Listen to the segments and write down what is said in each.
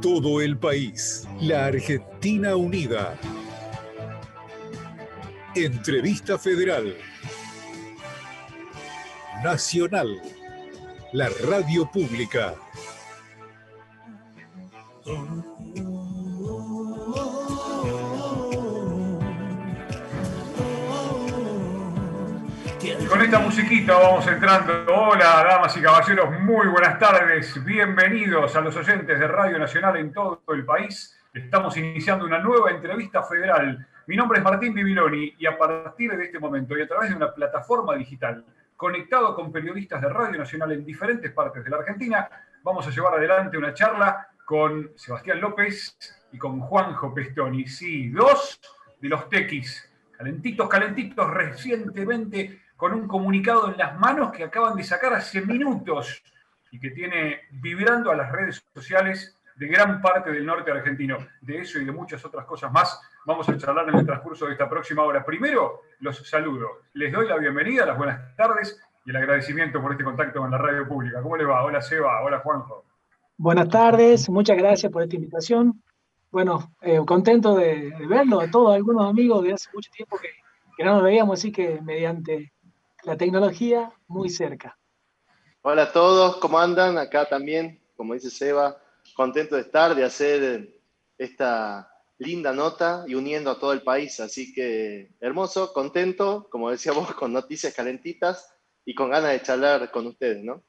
todo el país. La Argentina Unida. Entrevista Federal. Nacional. La radio pública. Esta musiquita vamos entrando. Hola, damas y caballeros, muy buenas tardes. Bienvenidos a los oyentes de Radio Nacional en todo el país. Estamos iniciando una nueva entrevista federal. Mi nombre es Martín Bibiloni y a partir de este momento y a través de una plataforma digital conectado con periodistas de Radio Nacional en diferentes partes de la Argentina, vamos a llevar adelante una charla con Sebastián López y con Juanjo Pestoni. Sí, dos de los tequis, calentitos, calentitos, recientemente con un comunicado en las manos que acaban de sacar hace minutos y que tiene vibrando a las redes sociales de gran parte del norte argentino. De eso y de muchas otras cosas más vamos a charlar en el transcurso de esta próxima hora. Primero, los saludo. Les doy la bienvenida, las buenas tardes y el agradecimiento por este contacto con la radio pública. ¿Cómo le va? Hola Seba, hola Juanjo. Buenas tardes, muchas gracias por esta invitación. Bueno, eh, contento de, verlo, de todos algunos amigos de hace mucho tiempo que, que no nos veíamos, así que mediante la tecnología muy cerca. Hola a todos, ¿cómo andan? Acá también, como dice Seba, contento de estar, de hacer esta linda nota y uniendo a todo el país. Así que hermoso, contento, como decíamos, con noticias calentitas y con ganas de charlar con ustedes, ¿no?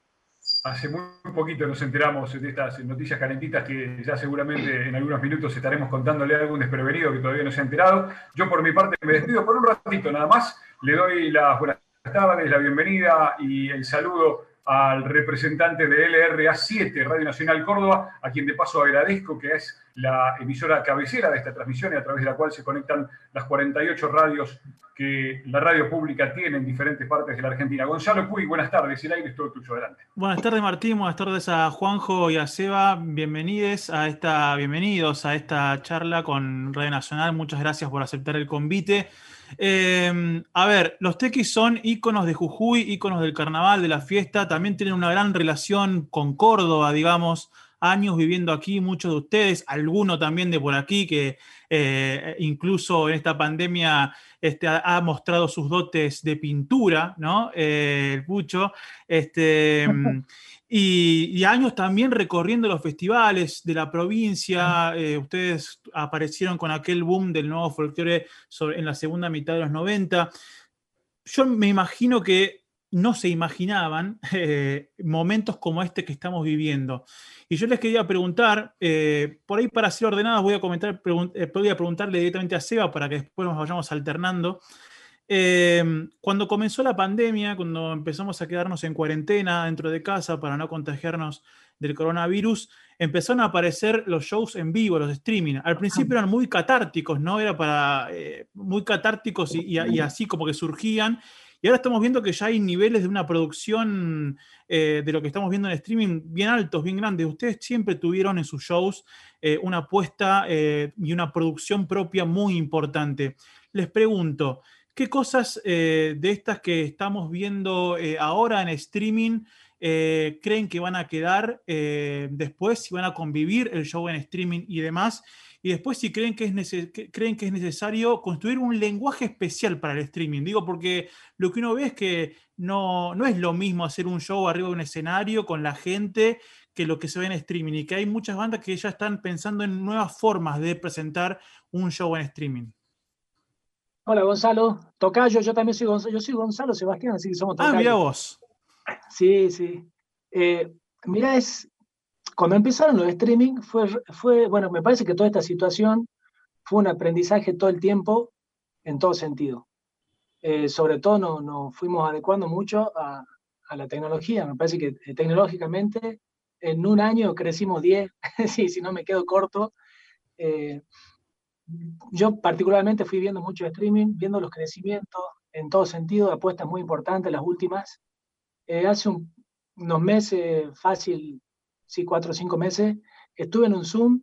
Hace muy poquito nos enteramos de estas noticias calentitas que ya seguramente en algunos minutos estaremos contándole a algún desprevenido que todavía no se ha enterado. Yo por mi parte me despido por un ratito nada más. Le doy las buenas tardes, la bienvenida y el saludo al representante de LRA7, Radio Nacional Córdoba, a quien de paso agradezco que es la emisora cabecera de esta transmisión y a través de la cual se conectan las 48 radios que la radio pública tiene en diferentes partes de la Argentina. Gonzalo Puy, buenas tardes, el aire es todo tuyo, adelante. Buenas tardes Martín, buenas tardes a Juanjo y a Seba, bienvenidos a esta, bienvenidos a esta charla con Radio Nacional, muchas gracias por aceptar el convite. Em, a ver, los tequis son íconos de Jujuy, íconos del carnaval, de la fiesta, también tienen una gran relación con Córdoba, digamos, años viviendo aquí, muchos de ustedes, alguno también de por aquí, que eh, incluso en esta pandemia este, ha, mostrado sus dotes de pintura, ¿no? Eh, el Pucho. Este, Y, años también recorriendo los festivales de la provincia. Eh, ustedes aparecieron con aquel boom del nuevo folclore en la segunda mitad de los 90. Yo me imagino que no se imaginaban eh, momentos como este que estamos viviendo. Y yo les quería preguntar, eh, por ahí para ser ordenados voy a comentar, podría preguntarle directamente a Seba para que después nos vayamos alternando. Em, cuando comenzó la pandemia, cuando empezamos a quedarnos en cuarentena dentro de casa para no contagiarnos del coronavirus, empezaron a aparecer los shows en vivo, los streaming. Al principio eran muy catárticos, ¿no? Era para eh, muy catárticos y, así como que surgían. Y ahora estamos viendo que ya hay niveles de una producción eh, de lo que estamos viendo en streaming bien altos, bien grandes. Ustedes siempre tuvieron en sus shows eh, una apuesta y una producción propia muy importante. Les pregunto, ¿Qué cosas eh, de estas que estamos viendo eh, ahora en streaming eh, creen que van a quedar después, si van a convivir el show en streaming y demás? Y después si creen que, es creen que es necesario construir un lenguaje especial para el streaming. Digo, porque lo que uno ve es que no, no es lo mismo hacer un show arriba de un escenario con la gente que lo que se ve en streaming y que hay muchas bandas que ya están pensando en nuevas formas de presentar un show en streaming. Hola Gonzalo, Tocayo, yo también soy Gonzalo, yo soy Gonzalo Sebastián, así que somos Tocayo. Ah, mira vos. Sí, sí. Eh, mira, es, cuando empezaron los streaming, fue, fue, bueno, me parece que toda esta situación fue un aprendizaje todo el tiempo, en todo sentido. Eh, sobre todo nos no fuimos adecuando mucho a, a, la tecnología. Me parece que eh, tecnológicamente en un año crecimos 10, sí, si no me quedo corto. Eh, yo particularmente fui viendo mucho streaming, viendo los crecimientos en todo sentido, apuestas muy importantes, las últimas. Eh, hace unos meses, fácil, sí, cuatro o cinco meses, estuve en un Zoom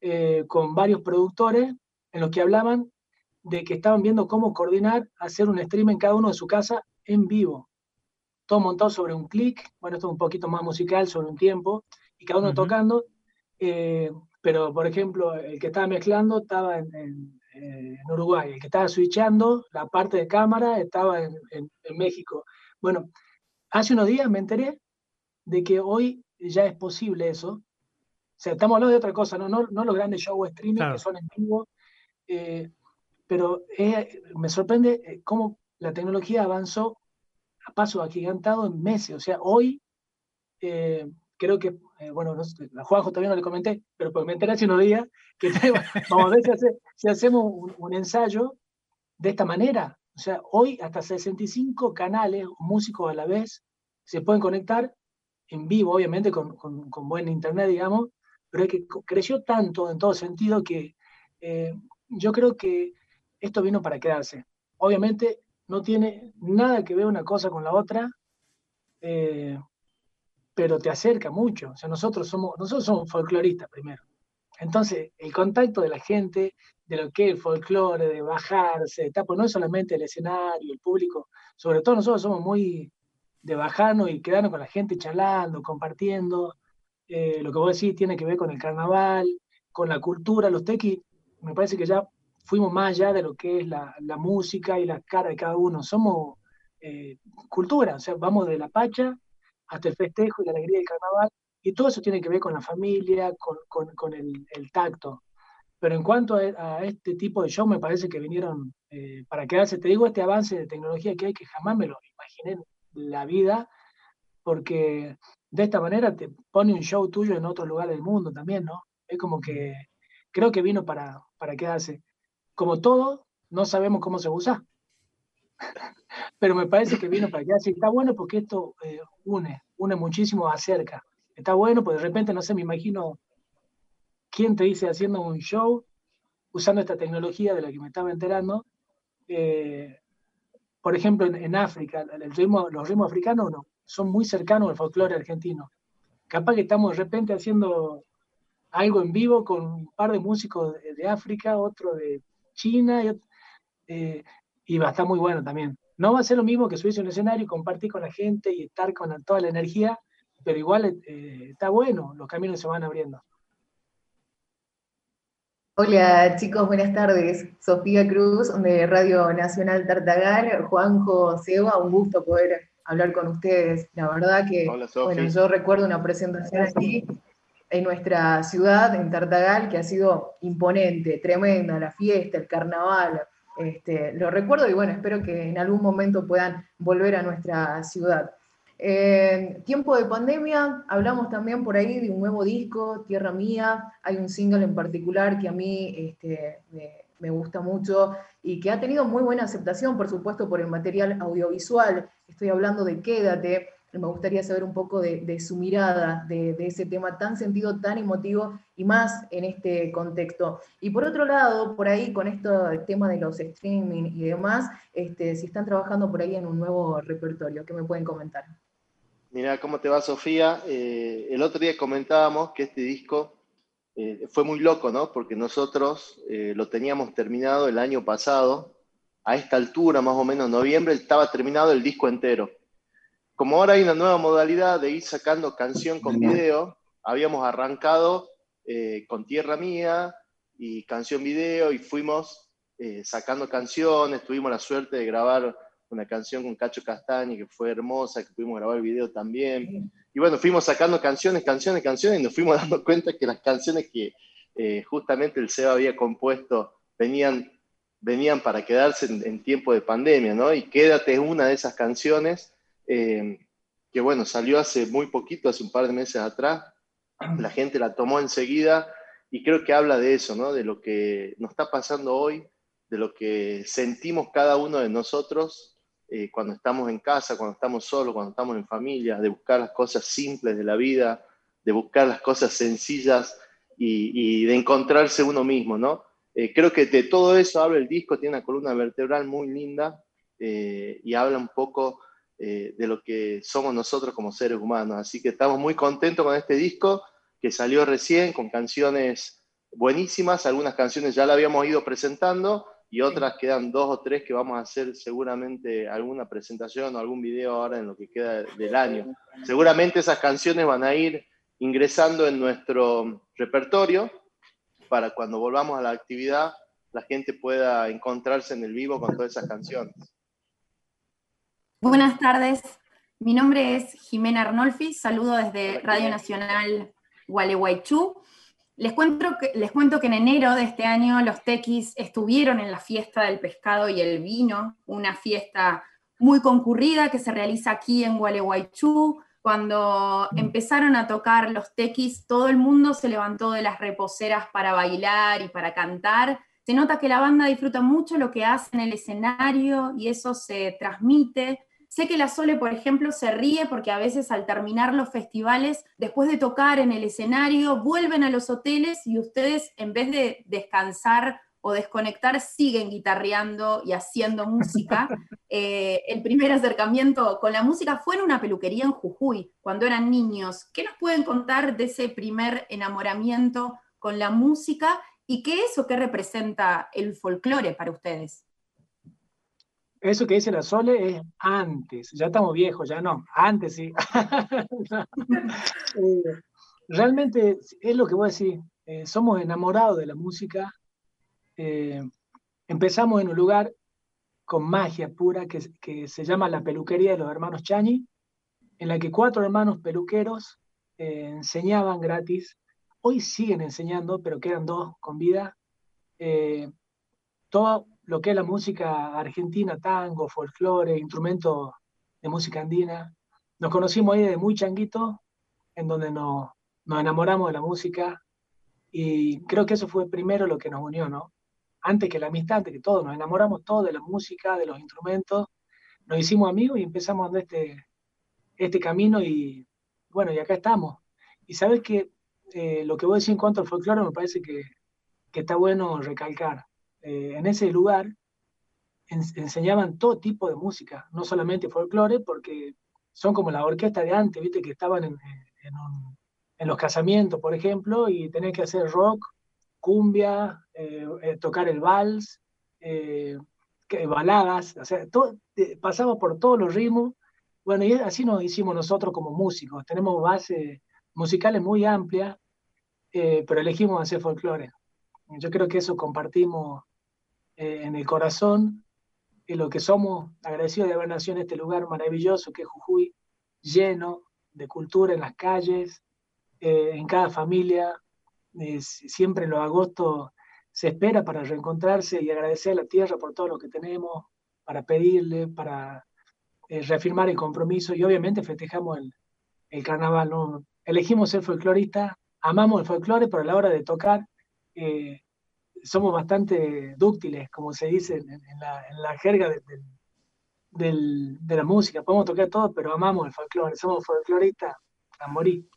eh, con varios productores en los que hablaban de que estaban viendo cómo coordinar, hacer un stream en cada uno de su casa en vivo. Todo montado sobre un clic, bueno, esto es un poquito más musical, sobre un tiempo, y cada uno tocando, Eh, pero, por ejemplo, el que estaba mezclando estaba en, Uruguay, el que estaba switchando la parte de cámara estaba en, México. Bueno, hace unos días me enteré de que hoy ya es posible eso. O sea, estamos hablando de otra cosa, no, no, no los grandes shows streaming que son en vivo, eh, pero me sorprende cómo la tecnología avanzó a paso agigantado en meses. O sea, hoy eh, creo que, eh, bueno, no a Juanjo todavía no le comenté, pero pues me enteré hace unos días que vamos a ver si, hacemos un, ensayo de esta manera. O sea, hoy hasta 65 canales, músicos a la vez, se pueden conectar en vivo, obviamente con, con, buen internet, digamos, pero es que creció tanto en todo sentido que eh, yo creo que esto vino para quedarse. Obviamente no tiene nada que ver una cosa con la otra, eh, pero te acerca mucho. O sea, nosotros somos, nosotros somos folcloristas primero. Entonces, el contacto de la gente, de lo que es el folclore, de bajarse, pues no es solamente el escenario, el público, sobre todo nosotros somos muy de bajarnos y quedarnos con la gente charlando, compartiendo. Eh, lo que vos decís tiene que ver con el carnaval, con la cultura, los tequis, me parece que ya fuimos más allá de lo que es la, música y la cara de cada uno. Somos eh, cultura, o sea, vamos de la pacha hasta el festejo y la alegría del carnaval, y todo eso tiene que ver con la familia, con, el, el, tacto. Pero en cuanto a, este tipo de show, me parece que vinieron eh, para quedarse. Te digo, este avance de tecnología que hay, que jamás me lo imaginé en la vida, porque de esta manera te pone un show tuyo en otro lugar del mundo también, ¿no? Es como que creo que vino para, para quedarse como todo, no sabemos cómo se usa. Pero me parece que vino para quedarse. Está bueno porque esto eh, une, une muchísimo, acerca. Está bueno, porque de repente, no sé, me imagino quién te dice haciendo un show usando esta tecnología de la que me estaba enterando. Eh, por ejemplo, en, África, el ritmo, los ritmos africanos no, son muy cercanos al folclore argentino. Capaz que estamos de repente haciendo algo en vivo con un par de músicos de África, otro de China, eh, y, va a estar muy bueno también. No va a ser lo mismo que subirse a un escenario y compartir con la gente y estar con toda la energía, pero igual eh, está bueno, los caminos se van abriendo. Hola chicos, buenas tardes. Sofía Cruz de Radio Nacional Tartagal, Juanjo Seba, un gusto poder hablar con ustedes. La verdad que, bueno, yo recuerdo una presentación aquí en nuestra ciudad, en Tartagal, que ha sido imponente, tremenda, la fiesta, el carnaval. Este, lo recuerdo y bueno, espero que en algún momento puedan volver a nuestra ciudad. En tiempo de pandemia, hablamos también por ahí de un nuevo disco, Tierra Mía. Hay un single en particular que a mí este, me, me gusta mucho y que ha tenido muy buena aceptación, por supuesto, por el material audiovisual. Estoy hablando de Quédate, me gustaría saber un poco de, su mirada de, ese tema tan sentido, tan emotivo y más en este contexto. Y por otro lado, por ahí con esto, el tema de los streaming y demás, este, si están trabajando por ahí en un nuevo repertorio, ¿qué me pueden comentar? Mira, ¿cómo te va Sofía? Eh, el otro día comentábamos que este disco eh, fue muy loco, ¿no? Porque nosotros eh, lo teníamos terminado el año pasado, a esta altura, más o menos noviembre, estaba terminado el disco entero como ahora hay una nueva modalidad de ir sacando canción con video, habíamos arrancado eh, con Tierra Mía y canción video y fuimos eh, sacando canciones, tuvimos la suerte de grabar una canción con Cacho Castañi que fue hermosa, que pudimos grabar el video también. Y bueno, fuimos sacando canciones, canciones, canciones y nos fuimos dando cuenta que las canciones que eh, justamente el SEBA había compuesto venían, venían para quedarse en, en tiempo de pandemia, ¿no? Y Quédate es una de esas canciones eh, que bueno, salió hace muy poquito, hace un par de meses atrás, la gente la tomó enseguida y creo que habla de eso, ¿no? de lo que nos está pasando hoy, de lo que sentimos cada uno de nosotros eh, cuando estamos en casa, cuando estamos solos, cuando estamos en familia, de buscar las cosas simples de la vida, de buscar las cosas sencillas y, de encontrarse uno mismo, ¿no? Eh, creo que de todo eso habla el disco, tiene una columna vertebral muy linda y habla un poco eh, de lo que somos nosotros como seres humanos. Así que estamos muy contentos con este disco que salió recién, con canciones buenísimas, algunas canciones ya la habíamos ido presentando y otras quedan dos o tres que vamos a hacer seguramente alguna presentación o algún video ahora en lo que queda del año. Seguramente esas canciones van a ir ingresando en nuestro repertorio para cuando volvamos a la actividad la gente pueda encontrarse en el vivo con todas esas canciones. Buenas tardes, mi nombre es Jimena Arnolfi, saludo desde Radio Nacional Gualeguaychú. Les cuento, que, les cuento que en enero de este año los tequis estuvieron en la fiesta del pescado y el vino, una fiesta muy concurrida que se realiza aquí en Gualeguaychú. Cuando empezaron a tocar los tequis, todo el mundo se levantó de las reposeras para bailar y para cantar. Se nota que la banda disfruta mucho lo que hace en el escenario y eso se transmite. Sé que la Sole, por ejemplo, se ríe porque a veces al terminar los festivales, después de tocar en el escenario, vuelven a los hoteles y ustedes, en vez de descansar o desconectar, siguen guitarreando y haciendo música. Eh, el primer acercamiento con la música fue en una peluquería en Jujuy, cuando eran niños. ¿Qué nos pueden contar de ese primer enamoramiento con la música y qué es o qué representa el folclore para ustedes? Eso que dice la Sole es antes, ya estamos viejos, ya no, antes sí. Eh, realmente es lo que voy a decir, eh, somos enamorados de la música. Eh, empezamos en un lugar con magia pura que, que, se llama la peluquería de los hermanos Chañi, en la que cuatro hermanos peluqueros enseñaban gratis. Hoy siguen enseñando, pero quedan dos con vida. todo lo que es la música argentina, tango, folclore, instrumentos de música andina. Nos conocimos ahí de muy changuito, en donde nos, nos enamoramos de la música y creo que eso fue primero lo que nos unió, ¿no? Antes que la amistad, antes que todo, nos enamoramos todos de la música, de los instrumentos, nos hicimos amigos y empezamos a este, este camino y bueno, y acá estamos. Y sabes que eh, lo que voy a decir en cuanto al folclore me parece que, que está bueno recalcar. Eh, en ese lugar enseñaban todo tipo de música, no solamente folclore, porque son como la orquesta de antes, viste, que estaban en, los casamientos, por ejemplo, y tenías que hacer rock, cumbia, eh, eh, tocar el vals, baladas, o sea, todo, pasaba por todos los ritmos. Bueno, y así nos hicimos nosotros como músicos. Tenemos bases musicales muy amplias, pero elegimos hacer folclore. Yo creo que eso compartimos eh, en el corazón y lo que somos, agradecidos de haber nacido en este lugar maravilloso que es Jujuy, lleno de cultura en las calles, eh, en cada familia. siempre en los agostos se espera para reencontrarse y agradecer a la tierra por todo lo que tenemos, para pedirle, para eh, reafirmar el compromiso y obviamente festejamos el, el carnaval. ¿no? Elegimos ser folclorista, amamos el folclore, pero a la hora de tocar somos bastante dúctiles, como se dice en, la, jerga de, la música. Podemos tocar todo, pero amamos el folclore, somos folcloristas a morir.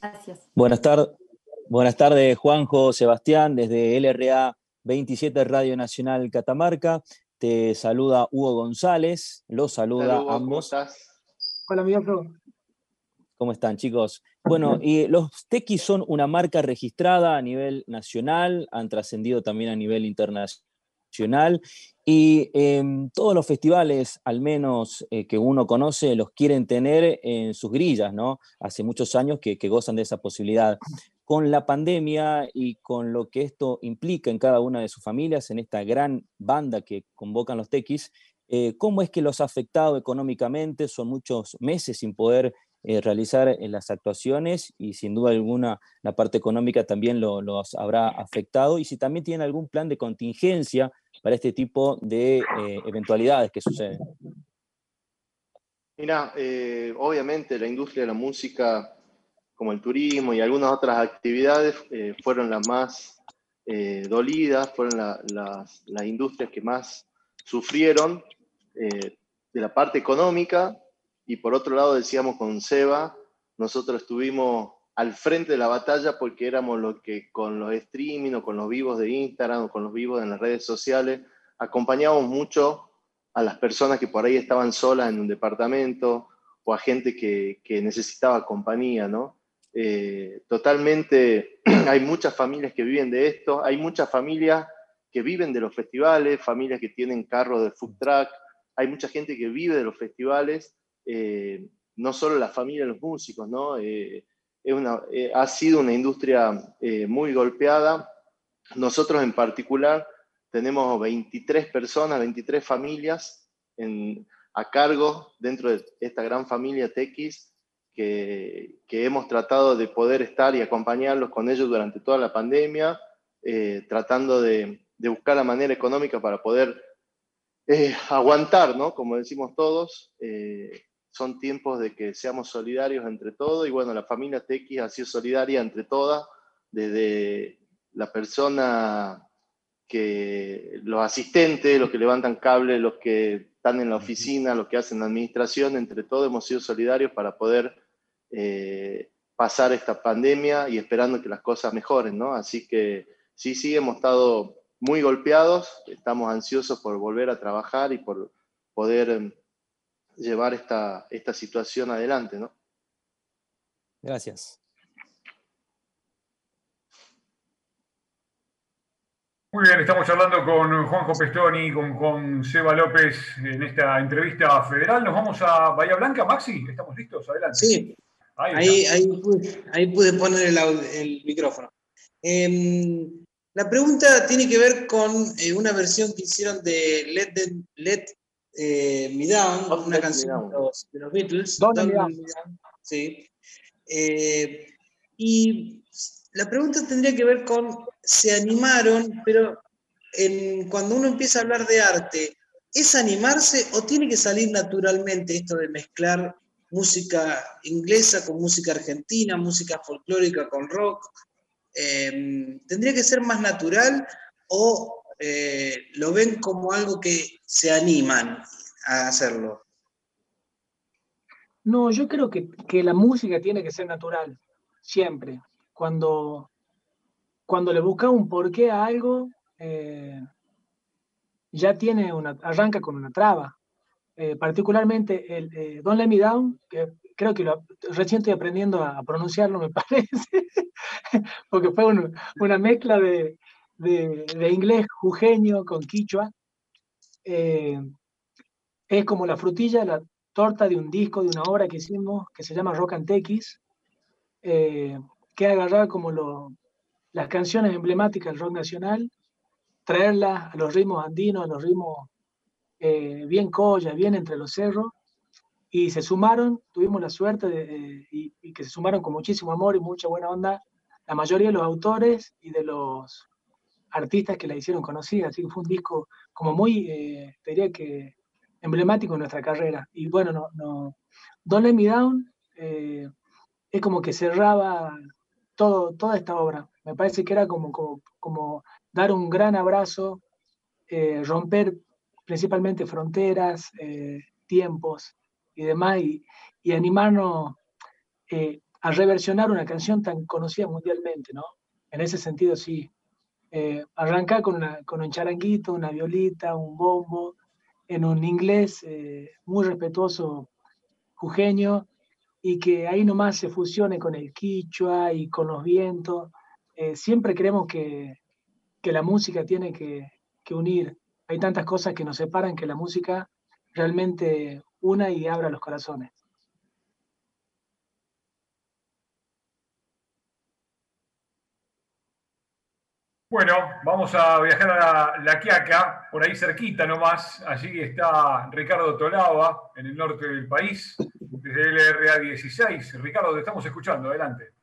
Gracias. Buenas tardes, buenas tardes, Juanjo, Sebastián, desde LRA 27 Radio Nacional Catamarca. Te saluda Hugo González, los saluda a ambos. Hola, amigo. ¿Cómo están, chicos? Bueno, y los tequis son una marca registrada a nivel nacional, han trascendido también a nivel internacional y em, todos los festivales, al menos eh, que uno conoce, los quieren tener en sus grillas, ¿no? Hace muchos años que, gozan de esa posibilidad. Con la pandemia y con lo que esto implica en cada una de sus familias, en esta gran banda que convocan los tequis, eh, ¿cómo es que los ha afectado económicamente? Son muchos meses sin poder eh, realizar las actuaciones y sin duda alguna la parte económica también los habrá afectado y si también tienen algún plan de contingencia para este tipo de eh, eventualidades que suceden. Mira, eh, obviamente la industria de la música, como el turismo y algunas otras actividades, fueron las más dolidas, fueron las, las, industrias que más sufrieron de la parte económica y por otro lado decíamos con Seba, nosotros estuvimos al frente de la batalla porque éramos los que con los streaming o con los vivos de Instagram o con los vivos en las redes sociales acompañábamos mucho a las personas que por ahí estaban solas en un departamento o a gente que, que necesitaba compañía, ¿no? Eh, totalmente, hay muchas familias que viven de esto, hay muchas familias que viven de los festivales, familias que tienen carros de food truck, hay mucha gente que vive de los festivales eh, no solo la familia de los músicos, ¿no? es una, ha sido una industria muy golpeada. Nosotros en particular tenemos 23 personas, 23 familias a cargo dentro de esta gran familia TX que, hemos tratado de poder estar y acompañarlos con ellos durante toda la pandemia, eh, tratando de, buscar la manera económica para poder eh, aguantar, ¿no? Como decimos todos, eh, son tiempos de que seamos solidarios entre todos y bueno, la familia TX ha sido solidaria entre todas, desde la persona que los asistentes, los que levantan cables, los que están en la oficina, los que hacen la administración, entre todos hemos sido solidarios para poder eh, pasar esta pandemia y esperando que las cosas mejoren, ¿no? Así que sí, sí, hemos estado muy golpeados, estamos ansiosos por volver a trabajar y por poder em, llevar esta, esta situación adelante, ¿no? Gracias. Muy bien, estamos hablando con Juanjo Pestoni, con, con Seba López en esta entrevista federal. Nos vamos a Bahía Blanca. Maxi, ¿estamos listos? Adelante. Sí, ahí, ahí, pude, poner el, micrófono. Em, la pregunta tiene que ver con eh, una versión que hicieron de Let, Let eh, Me Down, una canción de los, Beatles. Sí. Eh, y la pregunta tendría que ver con se animaron, pero cuando uno empieza a hablar de arte, ¿es animarse o tiene que salir naturalmente esto de mezclar música inglesa con música argentina, música folclórica con rock? Em, ¿Tendría que ser más natural o eh, lo ven como algo que se animan a hacerlo? No, yo creo que, que la música tiene que ser natural, siempre. Cuando, cuando le busca un porqué a algo, eh, ya tiene una, arranca con una traba. Eh, particularmente el eh, Don't Let Me Down, que creo que lo, recién estoy aprendiendo a, pronunciarlo, me parece, porque fue una mezcla de, de, inglés jujeño con quichua. es como la frutilla, la torta de un disco, de una obra que hicimos, que se llama Rock and Tequis, que agarrar como lo, las canciones emblemáticas del rock nacional, traerlas a los ritmos andinos, a los ritmos eh, bien colla, bien entre los cerros, y se sumaron, tuvimos la suerte de, y, que se sumaron con muchísimo amor y mucha buena onda la mayoría de los autores y de los artistas que la hicieron conocida, así que fue un disco como muy, eh, diría que emblemático en nuestra carrera. Y bueno, no, no, Don't Let Me Down eh, es como que cerraba todo, toda esta obra. Me parece que era como, como, dar un gran abrazo, eh, romper principalmente fronteras, eh, tiempos y demás, y, animarnos eh, a reversionar una canción tan conocida mundialmente, ¿no? En ese sentido, sí. Arrancar con, con un charanguito, una violita, un bombo, en un inglés muy respetuoso, jujeño, y que ahí nomás se fusione con el quichua y con los vientos. Eh, siempre creemos que, la música tiene que, unir. Hay tantas cosas que nos separan que la música realmente una y abra los corazones. Bueno, vamos a viajar a la, Quiaca, por ahí cerquita nomás. Allí está Ricardo Tolaba, en el norte del país, desde LRA 16. Ricardo, te estamos escuchando, adelante.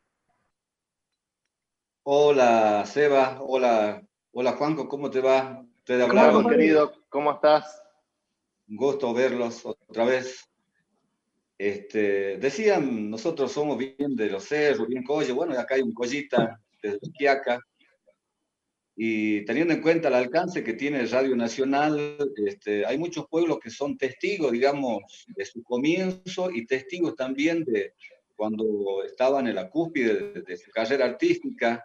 Hola, Seba. Hola, hola Juanco, ¿cómo te va? Te Hola, querido, ¿cómo estás? Un gusto verlos otra vez. Este, decían, nosotros somos bien de los cerros, bien colle. Bueno, acá hay un collita desde Quiaca. Y teniendo en cuenta el alcance que tiene Radio Nacional, este, hay muchos pueblos que son testigos, digamos, de su comienzo y testigos también de cuando estaban en la cúspide de su carrera artística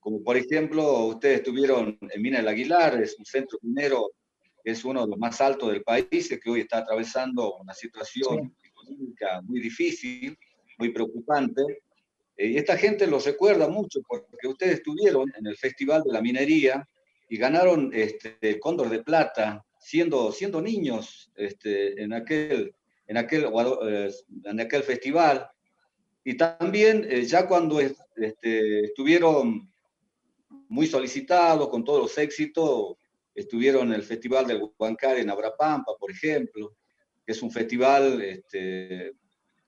como por ejemplo, ustedes estuvieron en Mina del Aguilar, es un centro minero que es uno de los más altos del país, que hoy está atravesando una situación económica muy difícil, muy preocupante. Eh, y esta gente los recuerda mucho porque ustedes estuvieron en el Festival de la Minería y ganaron este, el Cóndor de Plata siendo, siendo niños este, en, aquel, en aquel, eh, en aquel festival. Y también eh, ya cuando este, estuvieron muy solicitados, con todos los éxitos, estuvieron en el Festival del Huancar en Abrapampa, por ejemplo, que es un festival este,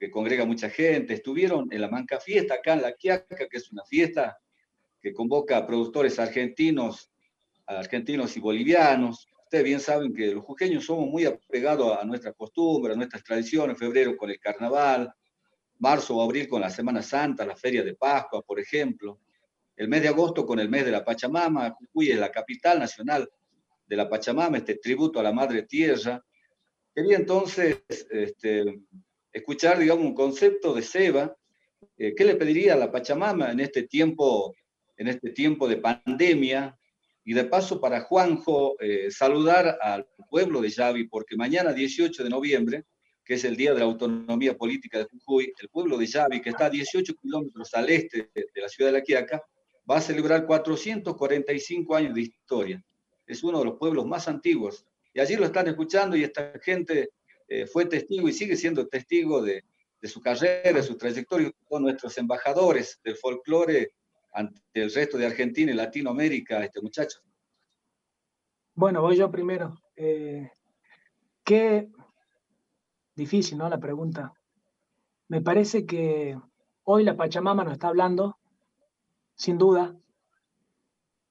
que congrega mucha gente. Estuvieron en la Manca Fiesta, acá en La Quiaca, que es una fiesta que convoca a productores argentinos, argentinos y bolivianos. Ustedes bien saben que los jujeños somos muy apegados a nuestras costumbres, a nuestras tradiciones, febrero con el carnaval, marzo o abril con la Semana Santa, la Feria de Pascua, por ejemplo. El mes de agosto con el mes de la Pachamama, Jujuy es la capital nacional de la Pachamama, este tributo a la Madre Tierra. Quería entonces este, escuchar, digamos, un concepto de Seba. Eh, ¿Qué le pediría a la Pachamama en este tiempo, en este tiempo de pandemia? Y de paso para Juanjo, eh, saludar al pueblo de Yavi, porque mañana 18 de noviembre que es el Día de la Autonomía Política de Jujuy, el pueblo de Yavi, que está a 18 kilómetros al este de, la ciudad de La Quiaca, va a celebrar 445 años de historia. Es uno de los pueblos más antiguos. Y allí lo están escuchando y esta gente eh, fue testigo y sigue siendo testigo de, su carrera, de su trayectoria, con nuestros embajadores del folclore ante el resto de Argentina y Latinoamérica, este muchacho. Bueno, voy yo primero. Eh, ¿qué, Difícil, ¿no? La pregunta. Me parece que hoy la Pachamama nos está hablando, sin duda,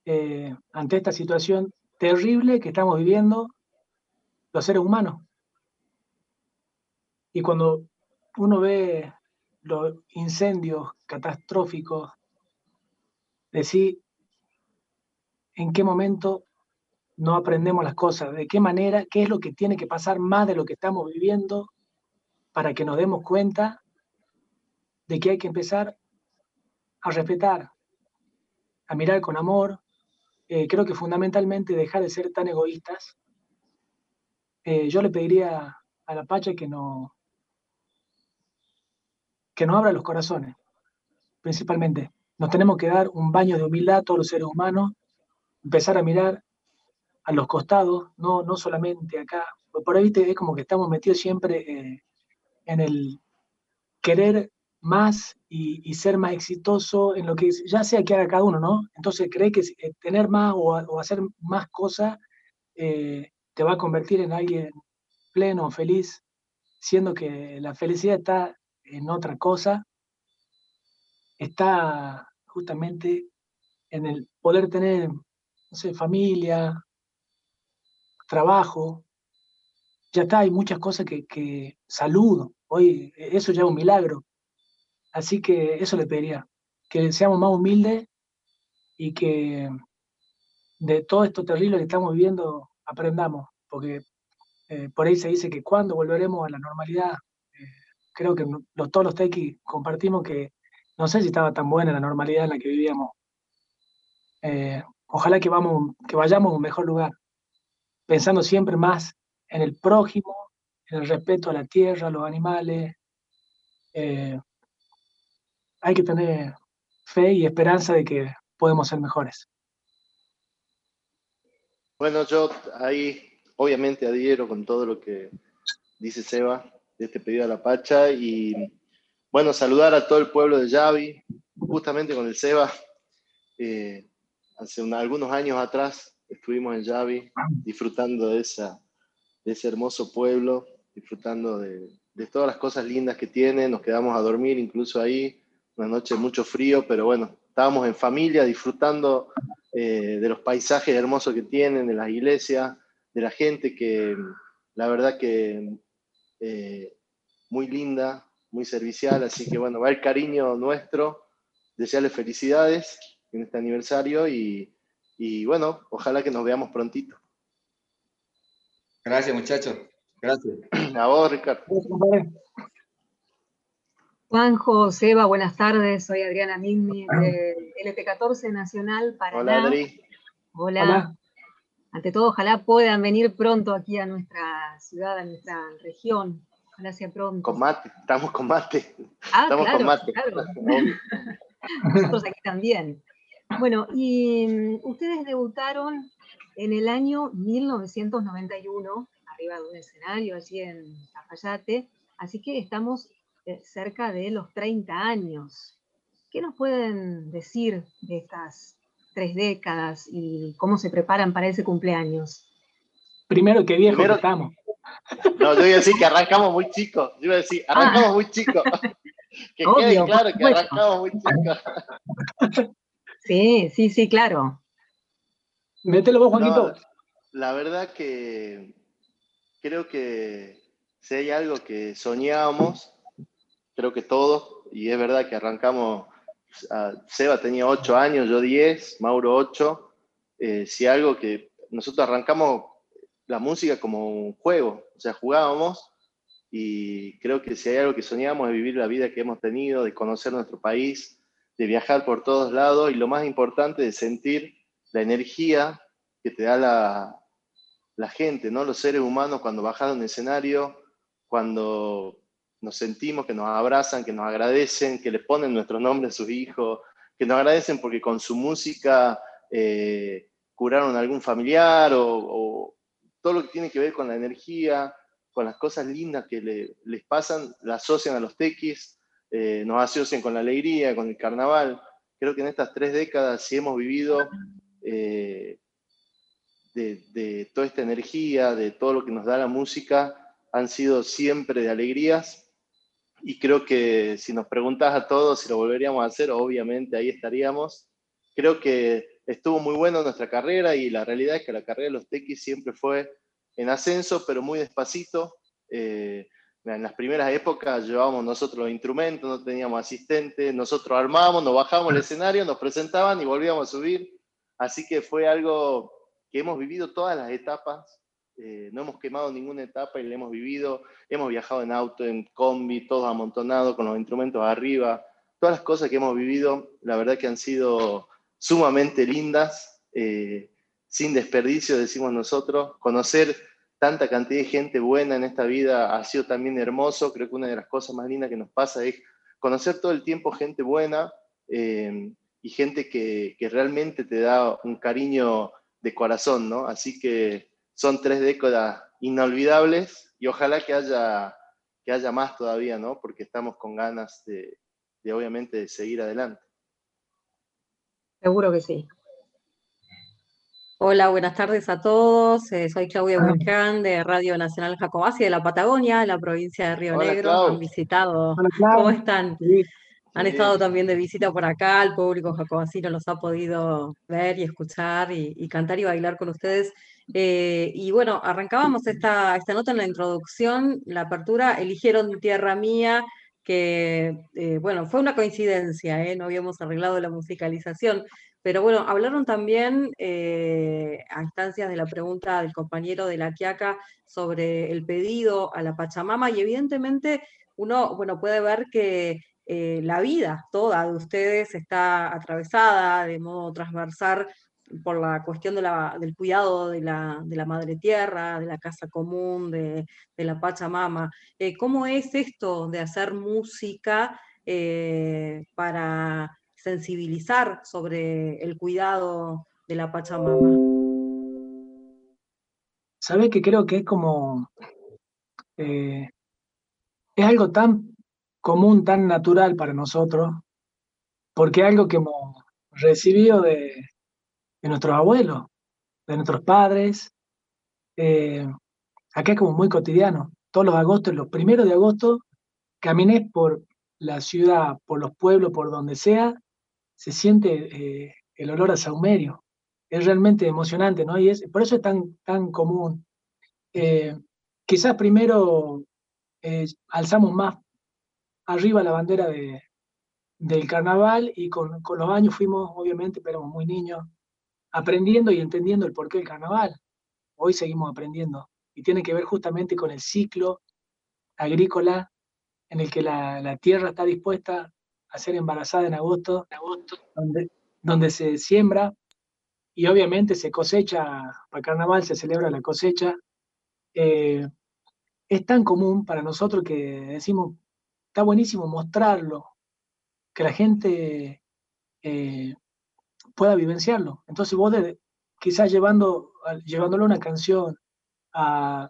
eh, ante esta situación terrible que estamos viviendo los seres humanos. Y cuando uno ve los incendios catastróficos, decir en qué momento no aprendemos las cosas, de qué manera, qué es lo que tiene que pasar más de lo que estamos viviendo para que nos demos cuenta de que hay que empezar a respetar, a mirar con amor. Eh, creo que fundamentalmente dejar de ser tan egoístas. Eh, yo le pediría a la Pacha que no que no abra los corazones, principalmente. Nos tenemos que dar un baño de humildad todos los seres humanos, empezar a mirar a los costados, no, no solamente acá. Por ahí es como que estamos metidos siempre eh, en el querer más y, ser más exitoso en lo que ya sea que haga cada uno, ¿no? Entonces cree que eh, tener más o, hacer más cosas eh, te va a convertir en alguien pleno, feliz, siendo que la felicidad está en otra cosa, está justamente en el poder tener, no sé, familia, trabajo, ya está, hay muchas cosas que, saludo. Hoy eso ya es un milagro. Así que eso le pediría, que seamos más humildes y que de todo esto terrible que estamos viviendo aprendamos, porque eh, por ahí se dice que cuando volveremos a la normalidad, creo que los, todos los tequis compartimos que no sé si estaba tan buena la normalidad en la que vivíamos. Eh, ojalá que, vamos, que vayamos a un mejor lugar pensando siempre más en el prójimo, en el respeto a la tierra, a los animales. Eh, hay que tener fe y esperanza de que podemos ser mejores. Bueno, yo ahí obviamente adhiero con todo lo que dice Seba de este pedido a la Pacha y bueno, saludar a todo el pueblo de Yavi, justamente con el Seba. Eh, hace algunos años atrás estuvimos en Yavi disfrutando de, esa, de ese hermoso pueblo, disfrutando de, de, todas las cosas lindas que tiene, nos quedamos a dormir incluso ahí, una noche mucho frío, pero bueno, estábamos en familia disfrutando eh, de los paisajes hermosos que tienen, de las iglesias, de la gente que la verdad que eh, muy linda, muy servicial, así que bueno, va el cariño nuestro, desearles felicidades en este aniversario y, y bueno, ojalá que nos veamos prontito. Gracias, muchachos. Gracias. A vos, Ricardo. Juanjo, Seba, buenas tardes. Soy Adriana Migni de LP14 Nacional Paraná. Hola, Adri. Hola. Ante todo, ojalá puedan venir pronto aquí a nuestra ciudad, a nuestra región. Ojalá sea pronto. Con mate, estamos con mate. Ah, estamos con mate. Claro. Nosotros aquí también. Bueno, y mm, ustedes debutaron en el año 1991, arriba de un escenario, allí en Cafayate, Así que estamos eh, cerca de los 30 años. ¿Qué nos pueden decir de estas tres décadas y cómo se preparan para ese cumpleaños? Primero, qué viejo estamos. No, yo iba a decir que arrancamos muy chicos. Yo iba a decir, arrancamos ah. muy chicos. Que quede claro que arrancamos muy chicos. Sí, sí, sí, claro. Mételo vos, Juanito. la verdad que creo que si hay algo que soñábamos, creo que todos, y es verdad que arrancamos, Seba tenía 8 años, yo 10, Mauro 8, eh, si algo que nosotros arrancamos la música como un juego, o sea, jugábamos y creo que si hay algo que soñamos es vivir la vida que hemos tenido, de conocer nuestro país, de viajar por todos lados y lo más importante, de sentir la energía que te da la, gente, ¿no? Los seres humanos cuando bajan un escenario, cuando nos sentimos que nos abrazan, que nos agradecen, que le ponen nuestro nombre a sus hijos, que nos agradecen porque con su música eh, curaron a algún familiar o, todo lo que tiene que ver con la energía, con las cosas lindas que les pasan, la asocian a los tequis, eh, nos asocian con la alegría, con el carnaval. Creo que en estas tres décadas sí hemos vivido eh, de, toda esta energía, de todo lo que nos da la música, han sido siempre de alegrías. Y creo que si nos preguntas a todos si lo volveríamos a hacer, obviamente ahí estaríamos. Creo que estuvo muy bueno nuestra carrera y la realidad es que la carrera de los tequis siempre fue en ascenso, pero muy despacito. Eh, en las primeras épocas llevábamos nosotros los instrumentos, no teníamos asistente, nosotros armábamos, nos bajábamos el escenario, nos presentaban y volvíamos a subir. Así que fue algo que hemos vivido todas las etapas, eh, no hemos quemado ninguna etapa y la hemos vivido. Hemos viajado en auto, en combi, todos amontonados con los instrumentos arriba. Todas las cosas que hemos vivido, la verdad que han sido sumamente lindas, eh, sin desperdicio, decimos nosotros. Conocer tanta cantidad de gente buena en esta vida ha sido también hermoso. Creo que una de las cosas más lindas que nos pasa es conocer todo el tiempo gente buena eh, y gente que, que, realmente te da un cariño de corazón, ¿no? Así que son tres décadas inolvidables y ojalá que haya, que haya más todavía, ¿no? Porque estamos con ganas de, de obviamente, de seguir adelante. Seguro que sí. Hola, buenas tardes a todos. Eh, soy Claudia Burcán de Radio Nacional Jacobasi de la Patagonia, de la provincia de Río Negro. Han visitado. ¿Cómo están? Han estado también de visita por acá, el público jacobacino los ha podido ver y escuchar y, cantar y bailar con ustedes. Eh, y bueno, arrancábamos esta, esta nota en la introducción, la apertura, eligieron Tierra Mía, que, eh, bueno, fue una coincidencia, ¿eh? no habíamos arreglado la musicalización, pero bueno, hablaron también a instancias de la pregunta del compañero de la Quiaca sobre el pedido a la Pachamama y evidentemente uno, bueno, puede ver que la vida toda de ustedes está atravesada de modo transversal por la cuestión del cuidado de la, madre tierra, de la casa común, de, la Pachamama. Eh, ¿Cómo es esto de hacer música eh, para sensibilizar sobre el cuidado de la Pachamama? Sabes que creo que es como. Eh, es algo tan común, tan natural para nosotros, porque es algo que hemos recibido de, de nuestros abuelos, de nuestros padres. Eh, acá es como muy cotidiano. Todos los agostos, los primeros de agosto, caminé por la ciudad, por los pueblos, por donde sea, se siente eh, el olor a saumerio. Es realmente emocionante, ¿no? Y es, por eso es tan, tan común. Eh, quizás primero alzamos más arriba la bandera de, del carnaval y con, con, los años fuimos, obviamente, pero muy niños, aprendiendo y entendiendo el porqué del carnaval. Hoy seguimos aprendiendo y tiene que ver justamente con el ciclo agrícola en el que la, tierra está dispuesta a ser embarazada en agosto, agosto donde, donde se siembra y obviamente se cosecha, para carnaval se celebra la cosecha. Eh, es tan común para nosotros que decimos, está buenísimo mostrarlo, que la gente eh, pueda vivenciarlo. Entonces vos quizás llevando, llevándolo una canción a,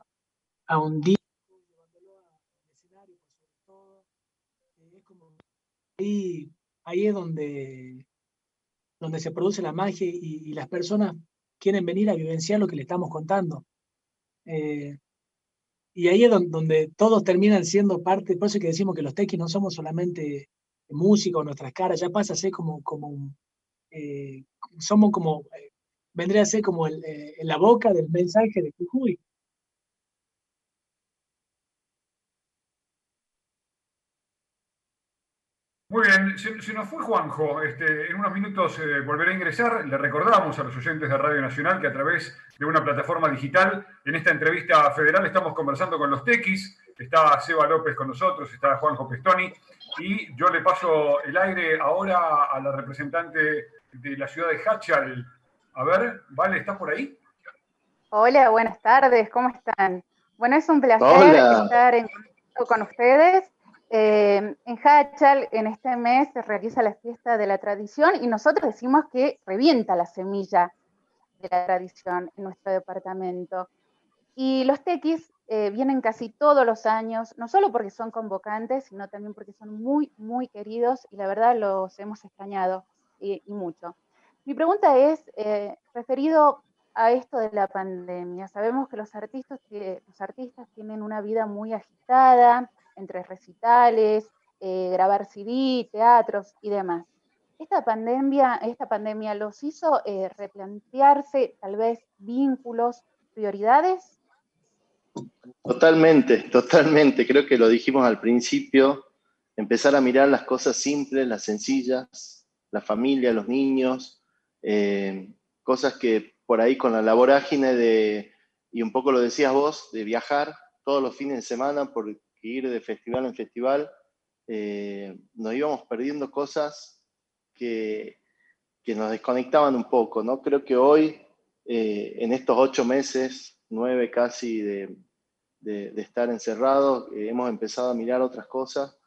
a un día, ahí, ahí es donde, donde se produce la magia y, las personas quieren venir a vivenciar lo que le estamos contando. Eh, y ahí es donde, todos terminan siendo parte, por eso que decimos que los tequis no somos solamente músicos, nuestras caras, ya pasa a ser como, como eh, somos como, eh, vendría a ser como el, la boca del mensaje de Jujuy. Muy bien, se, nos fue Juanjo. Este, en unos minutos eh, a ingresar. Le recordamos a los oyentes de Radio Nacional que a través de una plataforma digital, en esta entrevista federal, estamos conversando con los tequis. Está Seba López con nosotros, está Juanjo Pestoni. Y yo le paso el aire ahora a la representante de la ciudad de Hachal. A ver, Vale, ¿estás por ahí? Hola, buenas tardes, ¿cómo están? Bueno, es un placer estar en contacto con ustedes eh, en Hachal, en este mes, se realiza la fiesta de la tradición y nosotros decimos que revienta la semilla de la tradición en nuestro departamento. Y los tequis eh, vienen casi todos los años, no solo porque son convocantes, sino también porque son muy, muy queridos y la verdad los hemos extrañado y, mucho. Mi pregunta es, eh, referido a esto de la pandemia, sabemos que los artistas, tienen una vida muy agitada, entre recitales, eh, grabar CD, teatros y demás. Esta pandemia, esta pandemia los hizo eh, replantearse tal vez vínculos, prioridades. Totalmente, totalmente. Creo que lo dijimos al principio, empezar a mirar las cosas simples, las sencillas, la familia, los niños, eh, cosas que por ahí con la vorágine de, y un poco lo decías vos, de viajar todos los fines de semana por ir de festival en festival, eh, nos íbamos perdiendo cosas que, que, nos desconectaban un poco, ¿no? Creo que hoy, eh, en estos ocho meses, nueve casi de, de, estar encerrados, hemos empezado a mirar otras cosas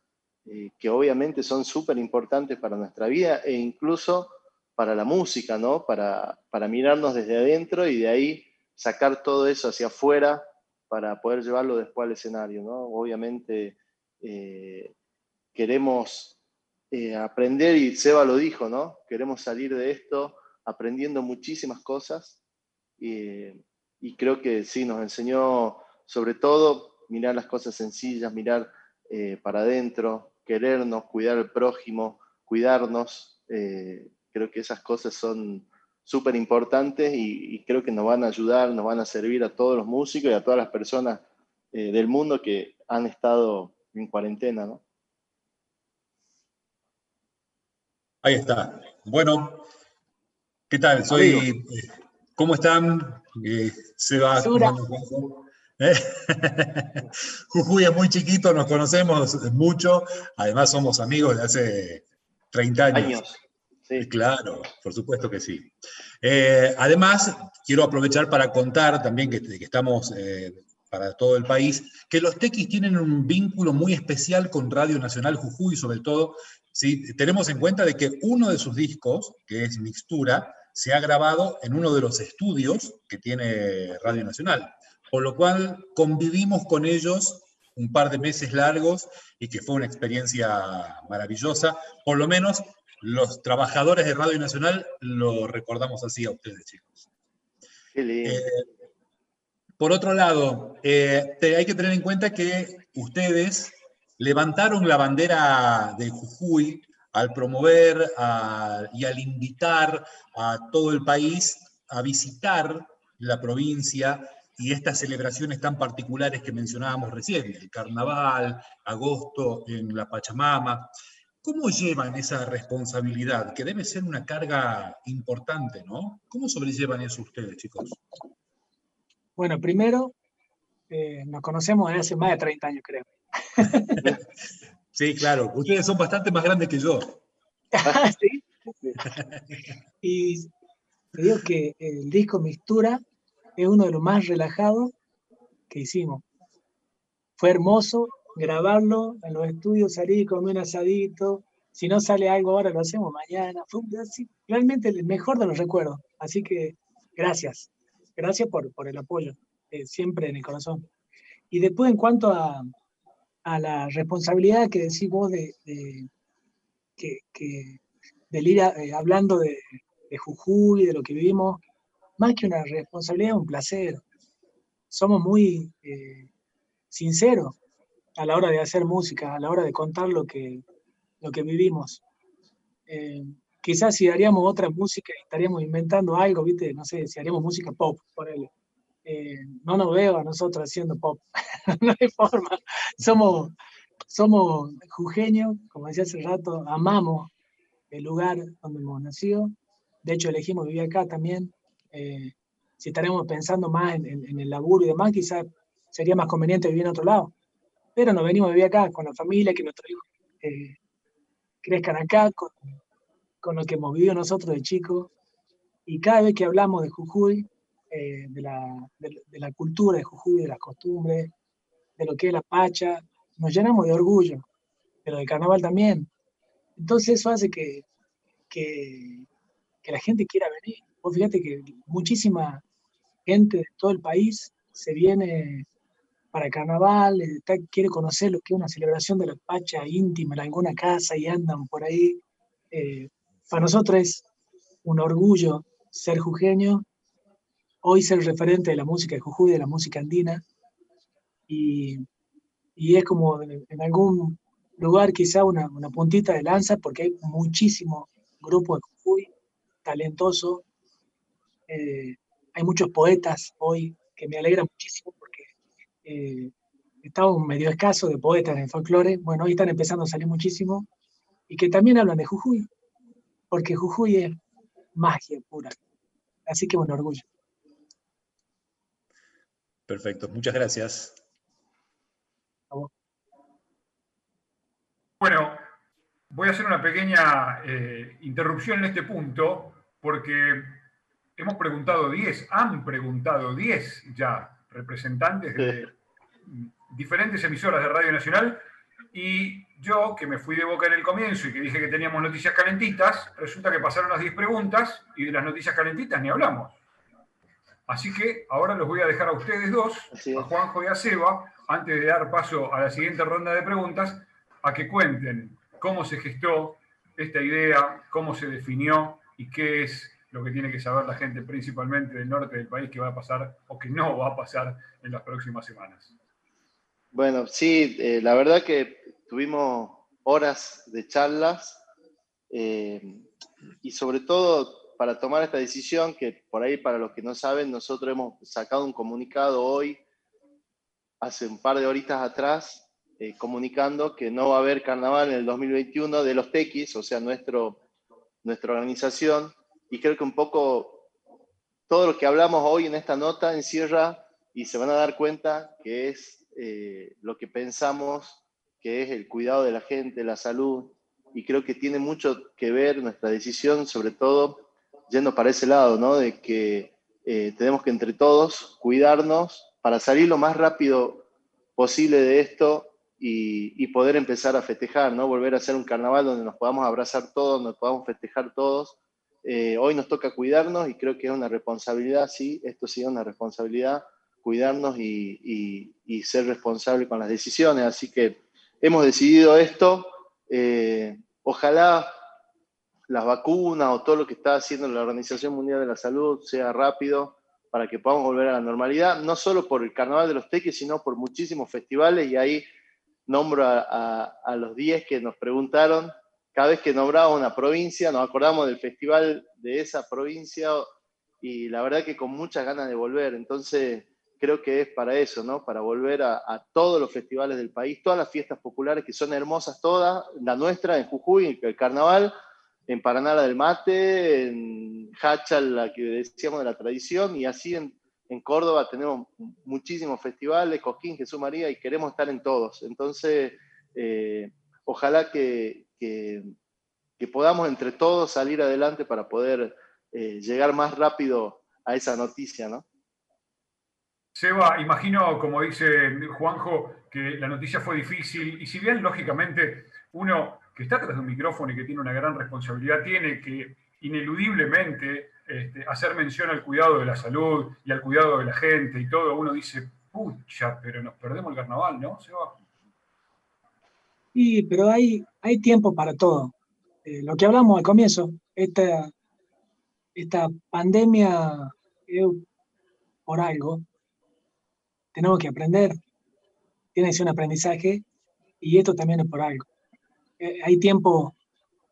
que obviamente son súper importantes para nuestra vida e incluso para la música, ¿no? Para, para mirarnos desde adentro y de ahí sacar todo eso hacia afuera para poder llevarlo después al escenario. ¿no? Obviamente eh, queremos eh, aprender, y Seba lo dijo, ¿no? queremos salir de esto aprendiendo muchísimas cosas y creo que sí, nos enseñó sobre todo mirar las cosas sencillas, mirar eh, para adentro, querernos, cuidar al prójimo, cuidarnos. creo que esas cosas son súper importantes y, creo que nos van a ayudar, nos van a servir a todos los músicos y a todas las personas eh, del mundo que han estado en cuarentena, ¿no? Ahí está. Bueno, ¿qué tal? Soy. Eh, ¿Cómo están? Eh, Seba. ¿Eh? Jujuy es muy chiquito, nos conocemos mucho, además somos amigos de hace 30 años. años. Sí. Claro, por supuesto que sí. Eh, además, quiero aprovechar para contar también que, estamos eh, para todo el país, que los tequis tienen un vínculo muy especial con Radio Nacional Jujuy, sobre todo, si tenemos en cuenta de que uno de sus discos, que es Mixtura, se ha grabado en uno de los estudios que tiene Radio Nacional, por lo cual convivimos con ellos un par de meses largos y que fue una experiencia maravillosa, por lo menos los trabajadores de Radio Nacional lo recordamos así a ustedes, chicos. Eh, por otro lado, eh, hay que tener en cuenta que ustedes levantaron la bandera de Jujuy al promover y al invitar a todo el país a visitar la provincia y estas celebraciones tan particulares que mencionábamos recién, el carnaval, agosto en la Pachamama. ¿Cómo llevan esa responsabilidad? Que debe ser una carga importante, ¿no? ¿Cómo sobrellevan eso ustedes, chicos? Bueno, primero, eh, nos conocemos desde hace más de 30 años, creo. sí, claro. Ustedes son bastante más grandes que yo. sí. Y te digo que el disco Mistura es uno de los más relajados que hicimos. Fue hermoso, grabarlo en los estudios, salir comer un asadito. Si no sale algo ahora, lo hacemos mañana. Fue realmente el mejor de los recuerdos. Así que gracias. Gracias por, por el apoyo, eh, siempre en el corazón. Y después, en cuanto a, a la responsabilidad que decís vos de, que, que del ir eh, hablando de, de Jujuy, de lo que vivimos, más que una responsabilidad, es un placer. Somos muy eh, sinceros a la hora de hacer música, a la hora de contar lo que, lo que vivimos. Eh, quizás si haríamos otra música, estaríamos inventando algo, ¿viste? No sé, si haríamos música pop, por él. Eh, no nos veo a nosotros haciendo pop. no hay forma. Somos, somos jujeños, como decía hace rato, amamos el lugar donde hemos nacido. De hecho, elegimos vivir acá también. Eh, si estaremos pensando más en, el laburo y demás, quizás sería más conveniente vivir en otro lado. Pero nos venimos a vivir acá con la familia, que nuestros hijos eh, crezcan acá, con, con, lo que hemos vivido nosotros de chicos. Y cada vez que hablamos de Jujuy, eh, de, la, de, la, cultura de Jujuy, de las costumbres, de lo que es la pacha, nos llenamos de orgullo, pero del carnaval también. Entonces eso hace que, que, que la gente quiera venir. Vos fíjate que muchísima gente de todo el país se viene para el carnaval, quiere conocer lo que es una celebración de la pacha íntima en alguna casa y andan por ahí. Eh, para nosotros es un orgullo ser jujeño, hoy ser referente de la música de Jujuy, de la música andina, y, y es como en, algún lugar quizá una, una, puntita de lanza, porque hay muchísimos grupos de Jujuy talentosos, eh, hay muchos poetas hoy que me alegra muchísimo porque eh, estaba medio escaso de poetas en folclore, bueno, hoy están empezando a salir muchísimo, y que también hablan de Jujuy, porque Jujuy es magia pura. Así que un orgullo. Perfecto, muchas gracias. Bueno, voy a hacer una pequeña eh, interrupción en este punto, porque hemos preguntado 10, han preguntado 10 ya representantes de diferentes emisoras de Radio Nacional, y yo, que me fui de boca en el comienzo y que dije que teníamos noticias calentitas, resulta que pasaron las 10 preguntas y de las noticias calentitas ni hablamos. Así que ahora los voy a dejar a ustedes dos, a Juanjo y a Seba, antes de dar paso a la siguiente ronda de preguntas, a que cuenten cómo se gestó esta idea, cómo se definió y qué es lo que tiene que saber la gente principalmente del norte del país que va a pasar o que no va a pasar en las próximas semanas. Bueno, sí, eh, la verdad que tuvimos horas de charlas eh, y sobre todo para tomar esta decisión, que por ahí para los que no saben, nosotros hemos sacado un comunicado hoy, hace un par de horitas atrás, eh, comunicando que no va a haber carnaval en el 2021 de los tequis, o sea, nuestro, nuestra organización, y creo que un poco todo lo que hablamos hoy en esta nota encierra y se van a dar cuenta que es eh, lo que pensamos que es el cuidado de la gente, la salud, y creo que tiene mucho que ver nuestra decisión, sobre todo yendo para ese lado, ¿no? De que eh, tenemos que entre todos cuidarnos para salir lo más rápido posible de esto y, poder empezar a festejar, ¿no? Volver a hacer un carnaval donde nos podamos abrazar todos, nos podamos festejar todos. Eh, hoy nos toca cuidarnos y creo que es una responsabilidad, sí, esto sí es una responsabilidad, cuidarnos y, ser responsable con las decisiones. Así que hemos decidido esto. Eh, ojalá las vacunas o todo lo que está haciendo la Organización Mundial de la Salud sea rápido para que podamos volver a la normalidad, no solo por el Carnaval de los Teques, sino por muchísimos festivales, y ahí nombro a, los 10 que nos preguntaron, cada vez que nombraba una provincia, nos acordamos del festival de esa provincia, y la verdad que con muchas ganas de volver, entonces creo que es para eso, ¿no? Para volver a, todos los festivales del país, todas las fiestas populares que son hermosas todas, la nuestra en Jujuy, el carnaval, en Paraná la del mate, en Hachal la que decíamos de la tradición, y así en, en Córdoba tenemos muchísimos festivales, Cosquín, Jesús María, y queremos estar en todos. Entonces, eh, ojalá que, que, podamos entre todos salir adelante para poder eh, llegar más rápido a esa noticia, ¿no? Seba, imagino, como dice Juanjo, que la noticia fue difícil, y si bien lógicamente uno que está tras de un micrófono y que tiene una gran responsabilidad, tiene que ineludiblemente este, hacer mención al cuidado de la salud y al cuidado de la gente y todo, uno dice, pucha, pero nos perdemos el carnaval, ¿no? Se Sí, pero hay, hay tiempo para todo. eh, lo que hablamos al comienzo, esta, esta pandemia es por algo, tenemos que aprender, tiene que ser un aprendizaje y esto también es por algo. Eh, hay tiempo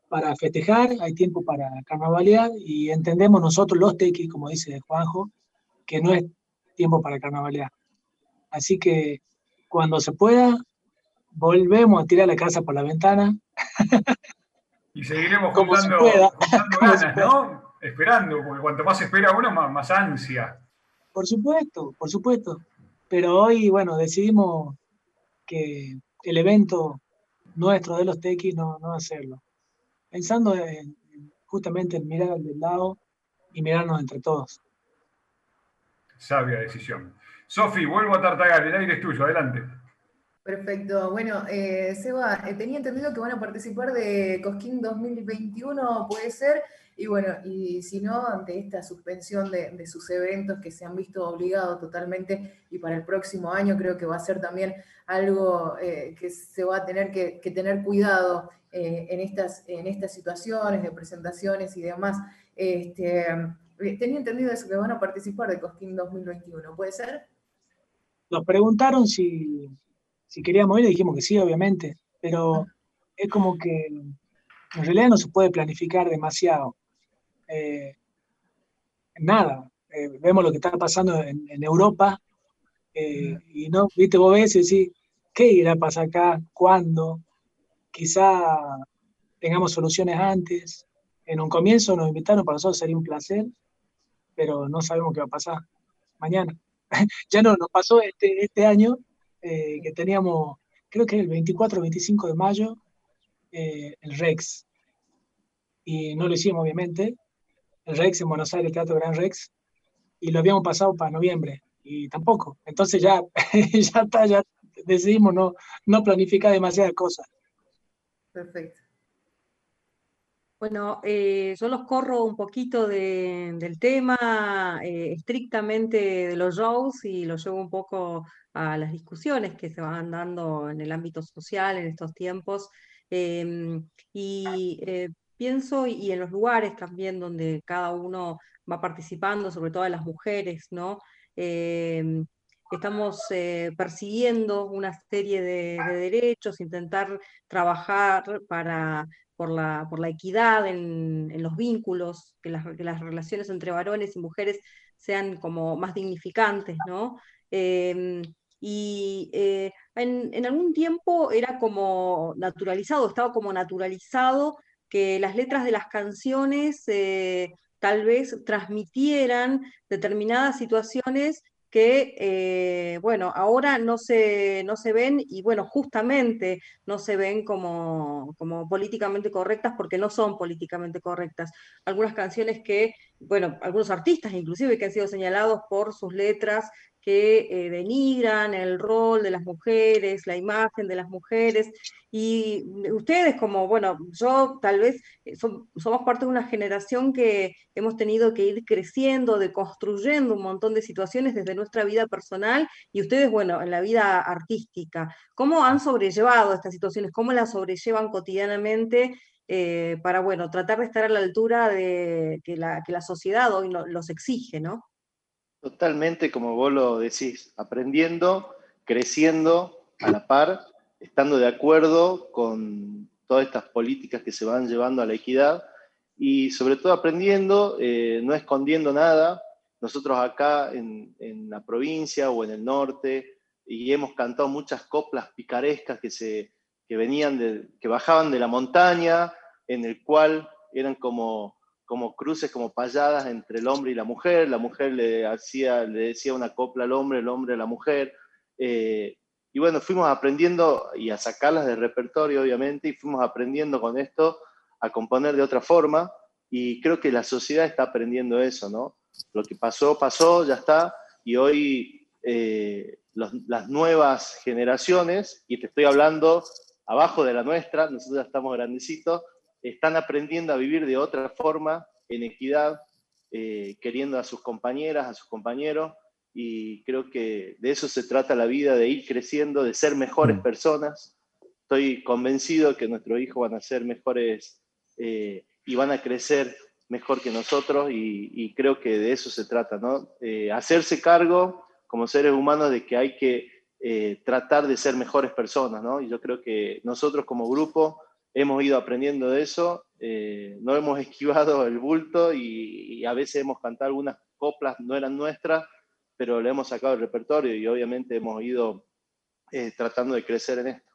para festejar, hay tiempo para carnavalear y entendemos nosotros los tequis, como dice Juanjo, que no es tiempo para carnavalear. Así que cuando se pueda, volvemos a tirar la casa por la ventana. Y seguiremos juntando, ganas, ¿no? Esperando, porque cuanto más espera uno, más, ansia. Por supuesto, por supuesto. Pero hoy, bueno, decidimos que el evento nuestro de los tequis no, no hacerlo. Pensando justamente en mirar al del lado y mirarnos entre todos. Sabia decisión. Sofi, vuelvo a Tartagal, el aire es tuyo, adelante. Perfecto. Bueno, eh, Seba, eh, tenía entendido que van a participar de Cosquín 2021, puede ser, y bueno, y si no, ante esta suspensión de, sus eventos que se han visto obligados totalmente, y para el próximo año creo que va a ser también algo eh, que se va a tener que, tener cuidado en, estas, en estas situaciones de presentaciones y demás. Este, tenía entendido eso, que van a participar de Cosquín 2021, ¿puede ser? Nos preguntaron si, queríamos ir, dijimos que sí, obviamente, pero es como que en realidad no se puede planificar demasiado. Eh, nada, eh, vemos lo que está pasando en, Europa eh, y no, viste, vos ves y decís, ¿qué irá a pasar acá? ¿Cuándo? Quizá tengamos soluciones antes. En un comienzo nos invitaron, para nosotros sería un placer, pero no sabemos qué va a pasar mañana. ya no, nos pasó este, este año eh, que teníamos, creo que el 24 o 25 de mayo, eh, el Rex. Y no lo hicimos, obviamente. El Rex en Buenos Aires, el Teatro Gran Rex. Y lo habíamos pasado para noviembre. Y tampoco. Entonces ya, ya está, ya decidimos no, no planificar demasiadas cosas. Perfecto. Bueno, eh, yo los corro un poquito del tema eh, estrictamente de los shows y los llevo un poco a las discusiones que se van dando en el ámbito social en estos tiempos. Em, y eh, pienso, y en los lugares también donde cada uno va participando, sobre todo las mujeres, ¿no? Em, estamos persiguiendo una serie de, derechos, intentar trabajar para por la, equidad en, los vínculos, que las, relaciones entre varones y mujeres sean como más dignificantes, ¿no? Em, y eh, en, algún tiempo era como naturalizado, estaba como naturalizado que las letras de las canciones eh, tal vez transmitieran determinadas situaciones que, eh, bueno, ahora no se, no se ven y, bueno, justamente no se ven como, como políticamente correctas porque no son políticamente correctas. Algunas canciones que, bueno, algunos artistas inclusive que han sido señalados por sus letras que eh, denigran el rol de las mujeres, la imagen de las mujeres, y ustedes como, bueno, yo tal vez eh, somos parte de una generación que hemos tenido que ir creciendo, deconstruyendo un montón de situaciones desde nuestra vida personal y ustedes, bueno, en la vida artística. ¿Cómo han sobrellevado estas situaciones? ¿Cómo las sobrellevan cotidianamente? Eh, para, bueno, tratar de estar a la altura de que la, que la sociedad hoy los exige, ¿no? Totalmente, como vos lo decís, aprendiendo, creciendo a la par, estando de acuerdo con todas estas políticas que se van llevando a la equidad y sobre todo aprendiendo, eh, no escondiendo nada. Nosotros acá en, la provincia o en el norte, y hemos cantado muchas coplas picarescas que, se, que venían de, que bajaban de la montaña, en el cual eran como como cruces, como payadas entre el hombre y la mujer. La mujer le, hacía, le decía una copla al hombre, el hombre a la mujer. Eh, y bueno, fuimos aprendiendo y a sacarlas del repertorio, obviamente, y fuimos aprendiendo con esto a componer de otra forma. Y creo que la sociedad está aprendiendo eso, ¿no? Lo que pasó, pasó, ya está. Y hoy eh, las nuevas generaciones, y te estoy hablando abajo de la nuestra, nosotros ya estamos grandecitos, están aprendiendo a vivir de otra forma, en equidad, eh, queriendo a sus compañeras, a sus compañeros, y creo que de eso se trata la vida, de ir creciendo, de ser mejores mm. personas. Estoy convencido que nuestros hijos van a ser mejores eh, y van a crecer mejor que nosotros y, creo que de eso se trata, ¿no? Eh, hacerse cargo como seres humanos de que hay que tratar de ser mejores personas, ¿no? Y yo creo que nosotros como grupo hemos ido aprendiendo de eso, no hemos esquivado el bulto y, a veces hemos cantado algunas coplas, no eran nuestras, pero le hemos sacado el repertorio y obviamente hemos ido tratando de crecer en esto.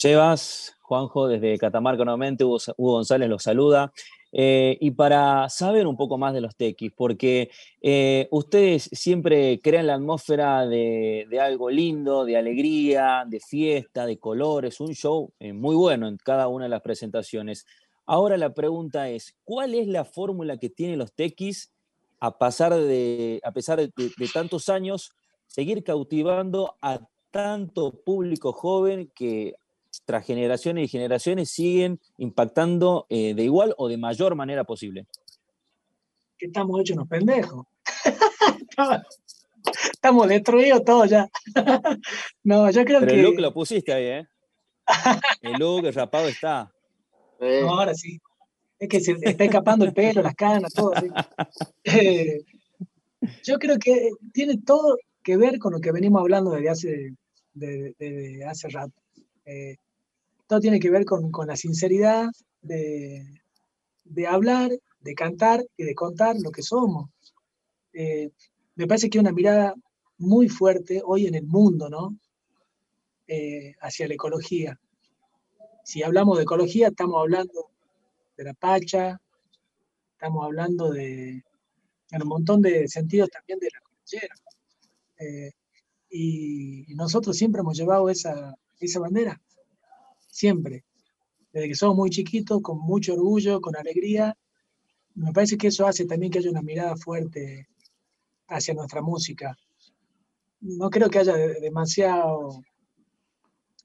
Chevas, Juanjo, desde Catamarca nuevamente, Hugo, González los saluda. Eh, y para saber un poco más de los tequis, porque eh, ustedes siempre crean la atmósfera de, algo lindo, de alegría, de fiesta, de colores, un show eh, muy bueno en cada una de las presentaciones. Ahora la pregunta es, ¿cuál es la fórmula que tienen los tequis a, pasar de, a pesar de tantos años, seguir cautivando a tanto público joven que tras generaciones y generaciones siguen impactando eh, de igual o de mayor manera posible. Que estamos hechos unos pendejos. estamos destruidos todos ya. no, yo creo Pero que. el look lo pusiste ahí, ¿eh? El look, el rapado está. No, ahora sí. Es que se está escapando el pelo, las canas, todo. Eh, yo creo que tiene todo que ver con lo que venimos hablando desde hace, de, hace rato. Eh, todo tiene que ver con, la sinceridad de, hablar, de cantar y de contar lo que somos. Eh, me parece que hay una mirada muy fuerte hoy en el mundo, ¿no? Eh, hacia la ecología. Si hablamos de ecología, estamos hablando de la pacha, estamos hablando de, un montón de sentidos también de la cordillera. Eh, y, nosotros siempre hemos llevado esa, esa bandera siempre. Desde que somos muy chiquitos, con mucho orgullo, con alegría. Me parece que eso hace también que haya una mirada fuerte hacia nuestra música. No creo que haya demasiado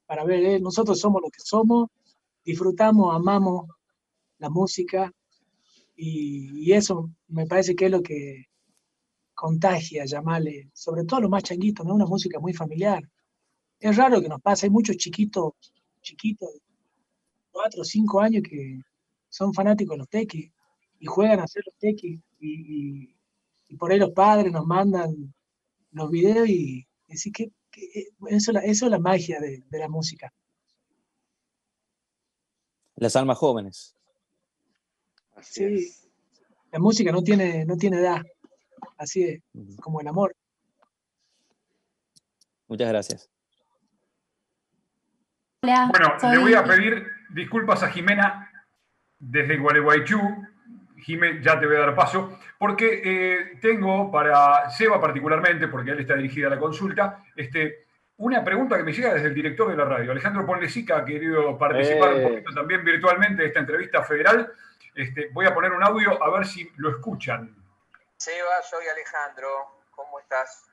para ver, ¿eh? nosotros somos lo que somos, disfrutamos, amamos la música y, eso me parece que es lo que contagia, llamarle, sobre todo a los más changuitos, ¿no? Una música muy familiar. Es raro que nos pase, hay muchos chiquitos chiquitos, cuatro o cinco años, que son fanáticos de los tequis y juegan a hacer los tequis y, por ahí los padres nos mandan los videos y decir que, eso, eso, es la magia de, la música. Las almas jóvenes. sí, la música no tiene, no tiene edad, así es, como el amor. Muchas gracias. Bueno, le voy a pedir disculpas a Jimena desde Gualeguaychú. Jimena, ya te voy a dar paso, porque eh, tengo para Seba particularmente, porque él está dirigida a la consulta, este, una pregunta que me llega desde el director de la radio. Alejandro Ponlesica ha querido participar un eh. poquito también virtualmente de esta entrevista federal. Este, voy a poner un audio a ver si lo escuchan. Seba, soy Alejandro. ¿Cómo estás?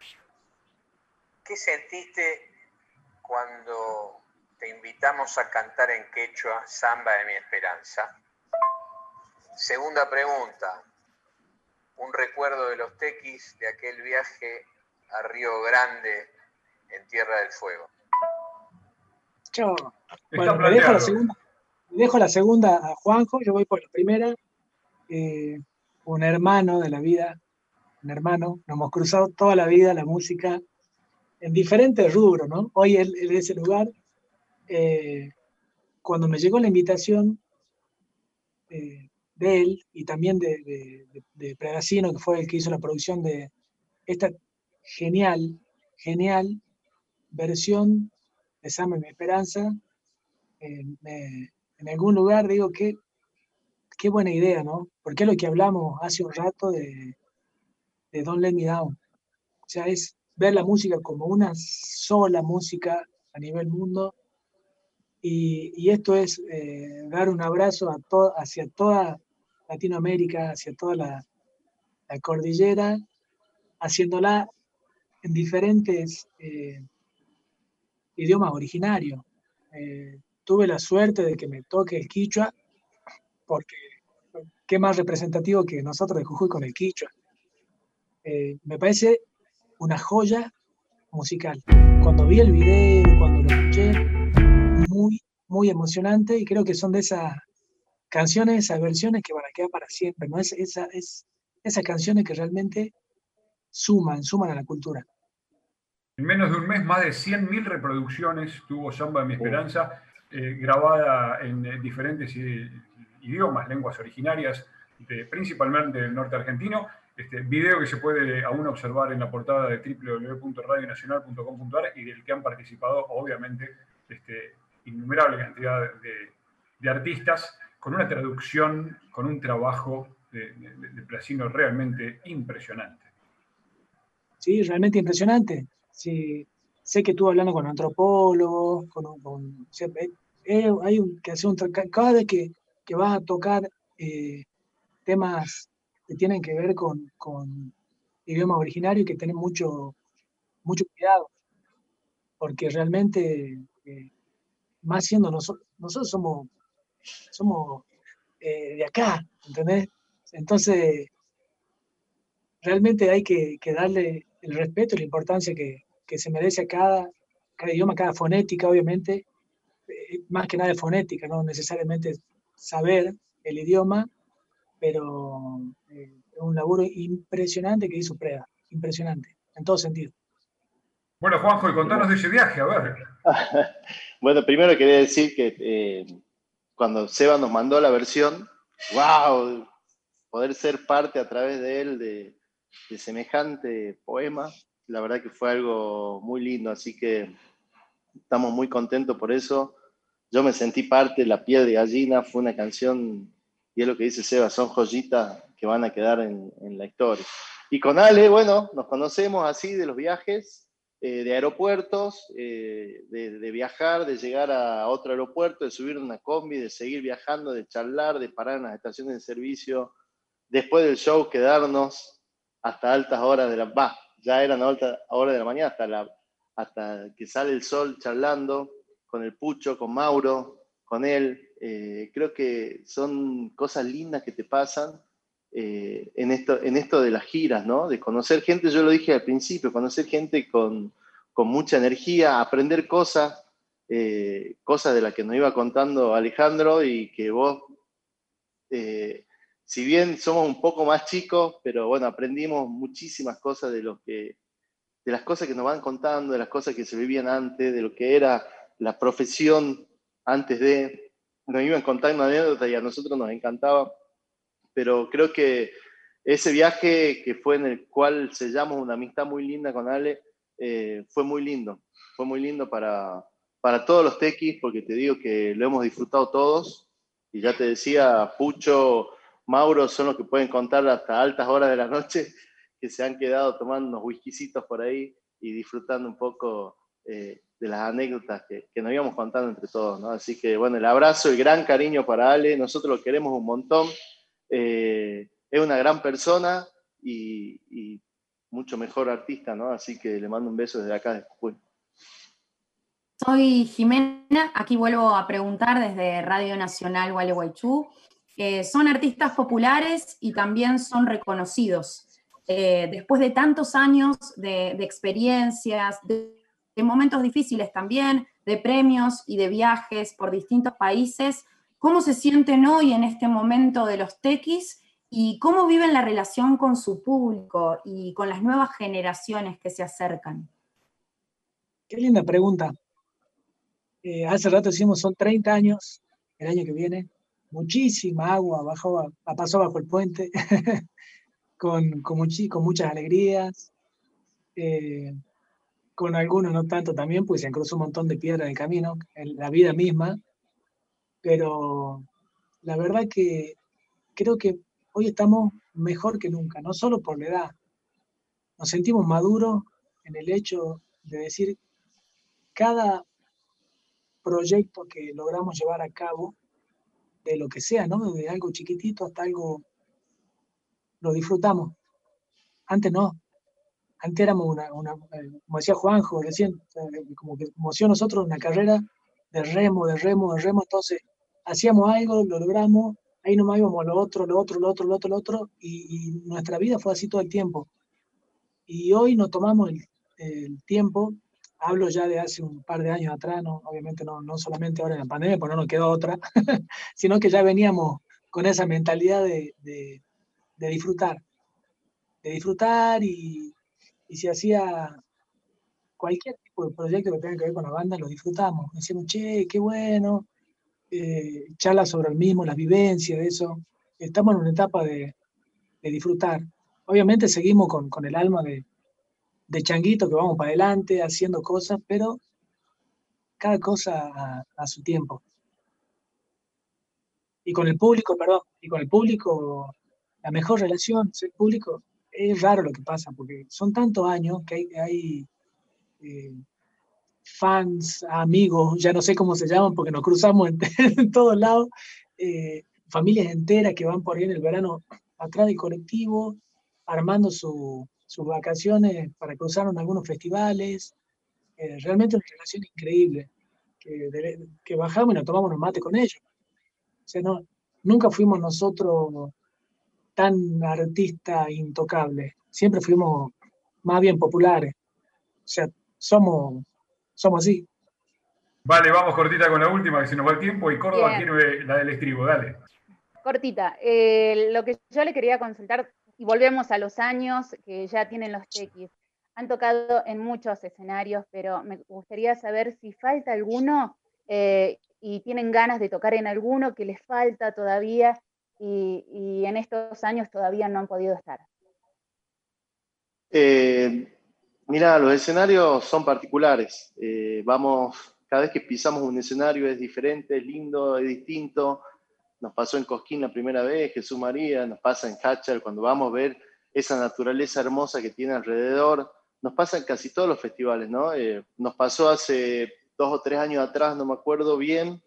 ¿Qué sentiste cuando te invitamos a cantar en quechua Samba de mi Esperanza. Segunda pregunta, un recuerdo de los tequis de aquel viaje a Río Grande en Tierra del Fuego. Chao. Bueno, me dejo, la segunda, dejo la segunda a Juanjo, yo voy por la primera. Eh, un hermano de la vida, un hermano, nos hemos cruzado toda la vida la música en diferentes rubros, ¿no? Hoy él, él es ese lugar, eh, cuando me llegó la invitación eh, de él y también de, de, que fue el que hizo la producción de esta genial, genial versión de Sam Mi Esperanza, eh, en algún lugar digo que qué buena idea, ¿no? Porque es lo que hablamos hace un rato de, de Don't Let Me Down. O sea, es ver la música como una sola música a nivel mundo y, esto es eh, dar un abrazo a hacia toda Latinoamérica, hacia toda la, cordillera, haciéndola en diferentes eh, idiomas originarios. Eh, tuve la suerte de que me toque el quichua, porque qué más representativo que nosotros de Jujuy con el quichua. me parece una joya musical. Cuando vi el video, cuando lo escuché, muy emocionante y creo que son de esas canciones, esas versiones que van a quedar para siempre, ¿no? Es, esa, es, esas canciones que realmente suman, suman a la cultura. En menos de un mes, más de 100.000 reproducciones tuvo Samba de mi Esperanza, eh, grabada en eh, diferentes idiomas, lenguas originarias, principalmente del norte argentino. Este video que se puede aún observar en la portada de www.radionacional.com.ar y del que han participado, obviamente, este, innumerable cantidad de, artistas, con una traducción, con un trabajo de, de, Placino realmente impresionante. Sí, realmente impresionante. Sí, sé que estuvo hablando con antropólogos, con, con eh, hay un, que hacer un cada vez que, que vas a tocar eh, temas que tienen que ver con, con idioma originario y que tener mucho, mucho cuidado, porque realmente, eh, más siendo nosotros, nosotros somos, somos de acá, ¿entendés? Entonces, realmente hay que, que, darle el respeto y la importancia que, que se merece a cada, cada idioma, cada fonética, obviamente, más que nada de fonética, no necesariamente saber el idioma, pero eh, es un laburo impresionante que hizo Preda, impresionante, en todo sentido. Bueno, Juanjo, y contanos de ese viaje, a ver. bueno, primero quería decir que eh, cuando Seba nos mandó la versión, wow, poder ser parte a través de él de, de semejante poema, la verdad que fue algo muy lindo, así que estamos muy contentos por eso yo me sentí parte, La piel de gallina fue una canción, y es lo que dice Seba, son joyitas que van a quedar en, la historia. Y con Ale, bueno, nos conocemos así de los viajes, eh, de aeropuertos, eh, de, viajar, de llegar a otro aeropuerto, de subir una combi, de seguir viajando, de charlar, de parar en las estaciones de servicio, después del show quedarnos hasta altas horas de la... Va, ya eran altas horas de la mañana, hasta, la, hasta que sale el sol charlando con el Pucho, con Mauro, con él. Eh, creo que son cosas lindas que te pasan eh, en, esto, en esto de las giras, ¿no? De conocer gente, yo lo dije al principio, conocer gente con, mucha energía, aprender cosas, eh, cosas de las que nos iba contando Alejandro y que vos, si bien somos un poco más chicos, pero bueno, aprendimos muchísimas cosas de, lo que, de las cosas que nos van contando, de las cosas que se vivían antes, de lo que era la profesión antes de, nos iban contando anécdotas y a nosotros nos encantaba, pero creo que ese viaje que fue en el cual sellamos una amistad muy linda con Ale, eh, fue muy lindo, fue muy lindo para, para todos los tequis, porque te digo que lo hemos disfrutado todos, y ya te decía, Pucho, Mauro son los que pueden contar hasta altas horas de la noche, que se han quedado tomando unos whiskycitos por ahí y disfrutando un poco eh, de las anécdotas que, nos íbamos contando entre todos, ¿no? Así que bueno, el abrazo, el gran cariño para Ale, nosotros lo queremos un montón, eh, es una gran persona y, mucho mejor artista, ¿no? Así que le mando un beso desde acá de Soy Jimena, aquí vuelvo a preguntar desde Radio Nacional Gualeguaychú. Eh, son artistas populares y también son reconocidos. Eh, después de tantos años de, experiencias, de momentos difíciles también, de premios y de viajes por distintos países. ¿Cómo se sienten hoy en este momento de los tequis y cómo viven la relación con su público y con las nuevas generaciones que se acercan? Qué linda pregunta. Eh, hace rato decimos son 30 años, el año que viene, muchísima agua bajó, pasó bajo el puente, con, con, muchas alegrías. Eh, con algunos no tanto también, pues se cruzado un montón de piedras en el camino, en la vida misma, pero la verdad que creo que hoy estamos mejor que nunca, no solo por la edad, nos sentimos maduros en el hecho de decir cada proyecto que logramos llevar a cabo, de lo que sea, ¿no? De algo chiquitito hasta algo, lo disfrutamos. Antes no, antes éramos una, eh, como decía Juanjo recién, como que como nosotros una carrera de remo, de remo, de remo, entonces hacíamos algo, lo logramos, ahí nomás íbamos lo otro, lo otro, lo otro, lo otro, lo otro, y, nuestra vida fue así todo el tiempo. Y hoy nos tomamos el, tiempo, hablo ya de hace un par de años atrás, no, obviamente no, no solamente ahora en la pandemia, porque no nos quedó otra, sino que ya veníamos con esa mentalidad de, de, disfrutar, de disfrutar y, y si hacía cualquier tipo de proyecto que tenga que ver con la banda, lo disfrutamos. Decíamos, che, qué bueno, eh, charlas sobre el mismo, las vivencias, eso. Estamos en una etapa de, disfrutar. Obviamente seguimos con, el alma de, changuito que vamos para adelante haciendo cosas, pero cada cosa a, su tiempo. Y con el público, perdón, y con el público, la mejor relación, el público, es raro lo que pasa, porque son tantos años que hay, hay eh, fans, amigos, ya no sé cómo se llaman porque nos cruzamos en, todos lados, eh, familias enteras que van por ahí en el verano atrás del colectivo, armando su, sus vacaciones para cruzar en algunos festivales. Eh, realmente una relación increíble, que, bajamos y nos tomamos un mate con ellos. O sea, no, nunca fuimos nosotros tan artistas intocables, siempre fuimos más bien populares. O sea, somos, somos así. Vale, vamos cortita con la última, que se nos va el tiempo, y Córdoba quiere la del estribo, dale. Cortita, eh, lo que yo le quería consultar y volvemos a los años que ya tienen los chequis. Han tocado en muchos escenarios, pero me gustaría saber si falta alguno eh, y tienen ganas de tocar en alguno que les falta todavía y, en estos años todavía no han podido estar. Eh, mira, los escenarios son particulares. Eh, vamos, cada vez que pisamos un escenario es diferente, es lindo, es distinto nos pasó en Cosquín la primera vez, Jesús María, nos pasa en Hatcher cuando vamos a ver esa naturaleza hermosa que tiene alrededor, nos pasa en casi todos los festivales, ¿no? Eh, nos pasó hace dos o tres años atrás, no me acuerdo bien,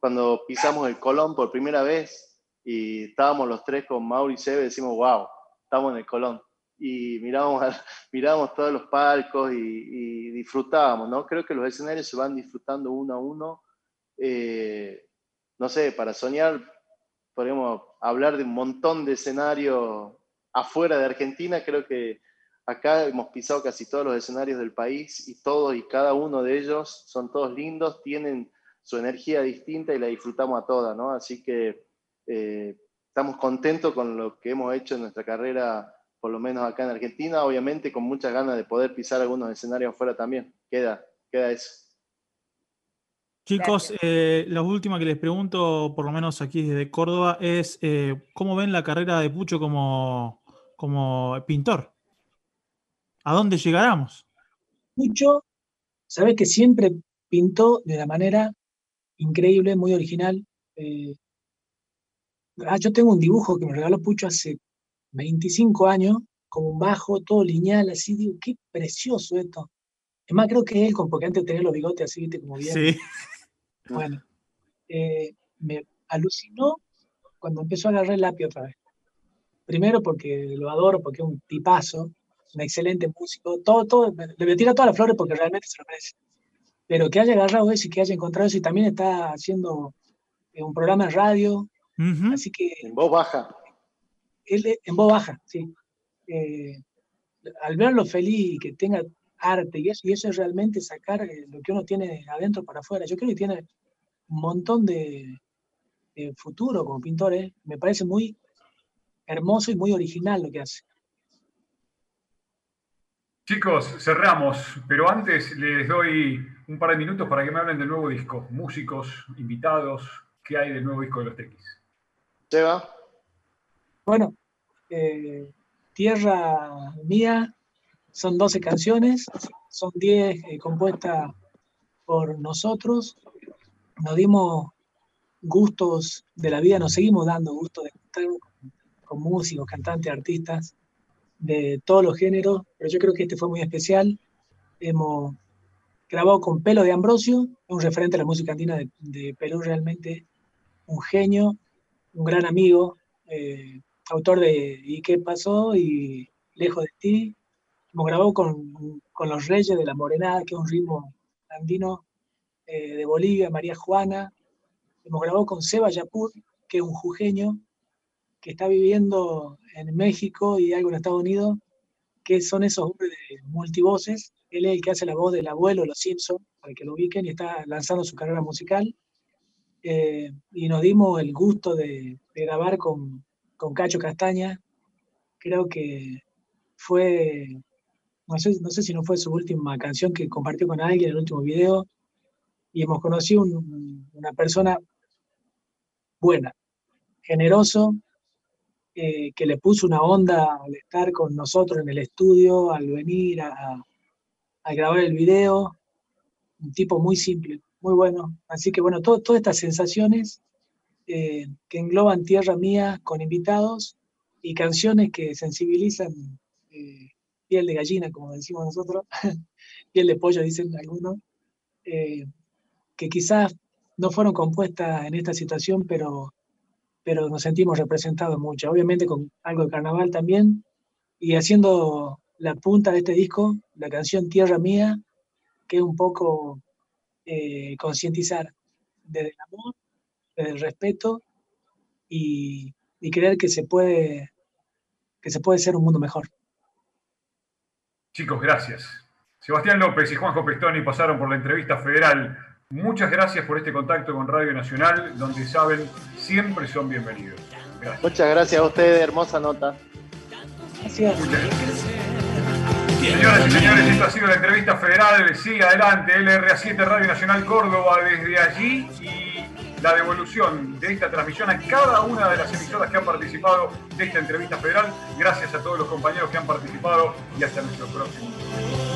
cuando pisamos el Colón por primera vez y estábamos los tres con Mauri y decimos, wow, estamos en el Colón. Y mirábamos, mirábamos todos los palcos y, disfrutábamos, ¿no? Creo que los escenarios se van disfrutando uno a uno. Eh, no sé, para soñar podemos hablar de un montón de escenarios afuera de Argentina, creo que acá hemos pisado casi todos los escenarios del país y todos y cada uno de ellos son todos lindos, tienen su energía distinta y la disfrutamos a todas, ¿no? Así que eh, estamos contentos con lo que hemos hecho en nuestra carrera, por lo menos acá en Argentina, obviamente con muchas ganas de poder pisar algunos escenarios afuera también. Queda, queda eso. Chicos, eh, la última que les pregunto, por lo menos aquí desde Córdoba, es eh, ¿cómo ven la carrera de Pucho como, como pintor? ¿A dónde llegaremos? Pucho, sabes que siempre pintó de la manera increíble, muy original. Eh, ah, yo tengo un dibujo que me regaló Pucho hace 25 años, como un bajo, todo lineal, así, digo, qué precioso esto. Es más, creo que él, porque antes tenía los bigotes así, viste, como bien. Sí. Bueno, eh, me alucinó cuando empezó a agarrar el lápiz otra vez. Primero porque lo adoro, porque es un tipazo, un excelente músico, todo, todo, le voy a tirar todas las flores porque realmente se lo merece. Pero que haya agarrado eso y que haya encontrado eso y también está haciendo eh, un programa de radio, así que... En voz baja. Él, en voz baja, sí. Eh, al verlo feliz y que tenga arte y eso, y eso es realmente sacar lo que uno tiene adentro para afuera. Yo creo que tiene un montón de, futuro como pintores. ¿eh? Me parece muy hermoso y muy original lo que hace. Chicos, cerramos, pero antes les doy un par de minutos para que me hablen del nuevo disco. Músicos, invitados, ¿qué hay del nuevo disco de los Tequis? Seba. Bueno, eh, Tierra Mía, son 12 canciones, son 10 eh, compuestas por nosotros nos dimos gustos de la vida, nos seguimos dando gustos de estar con músicos, cantantes, artistas de todos los géneros, pero yo creo que este fue muy especial. Hemos grabado con Pelo de Ambrosio, un referente a la música andina de, Perú, realmente un genio, un gran amigo, eh, autor de ¿Y qué pasó? y Lejos de ti. Hemos grabado con, con Los Reyes de la Morenada, que es un ritmo andino eh, de Bolivia, María Juana. Hemos grabado con Seba Yapur, que es un jujeño que está viviendo en México y algo en Estados Unidos, que son esos hombres de multivoces. Él es el que hace la voz del abuelo, los Simpsons, para que lo ubiquen, y está lanzando su carrera musical. Eh, y nos dimos el gusto de, grabar con, con, Cacho Castaña. Creo que fue, no sé, no sé si no fue su última canción que compartió con alguien en el último video, y hemos conocido una persona buena, generoso, eh, que le puso una onda al estar con nosotros en el estudio, al venir a, grabar el video, un tipo muy simple, muy bueno. Así que bueno, todas estas sensaciones eh, que engloban Tierra Mía con invitados y canciones que sensibilizan eh, piel de gallina, como decimos nosotros, piel de pollo, dicen algunos, que quizás no fueron compuestas en esta situación, pero pero nos sentimos representados mucho, obviamente con algo de carnaval también, y haciendo la punta de este disco, la canción Tierra Mía, que es un poco eh, concientizar desde el amor, desde el respeto y, y, creer que se puede que se puede ser un mundo mejor. Chicos, gracias. Sebastián López y Juanjo Pestoni pasaron por la entrevista federal Muchas gracias por este contacto con Radio Nacional, donde saben, siempre son bienvenidos. Muchas gracias a ustedes, hermosa nota. Gracias. Señoras y señores, esta ha sido la entrevista federal. Sigue adelante, LRA7 Radio Nacional Córdoba desde allí y la devolución de esta transmisión a cada una de las emisoras que han participado de esta entrevista federal. Gracias a todos los compañeros que han participado y hasta nuestro próximo.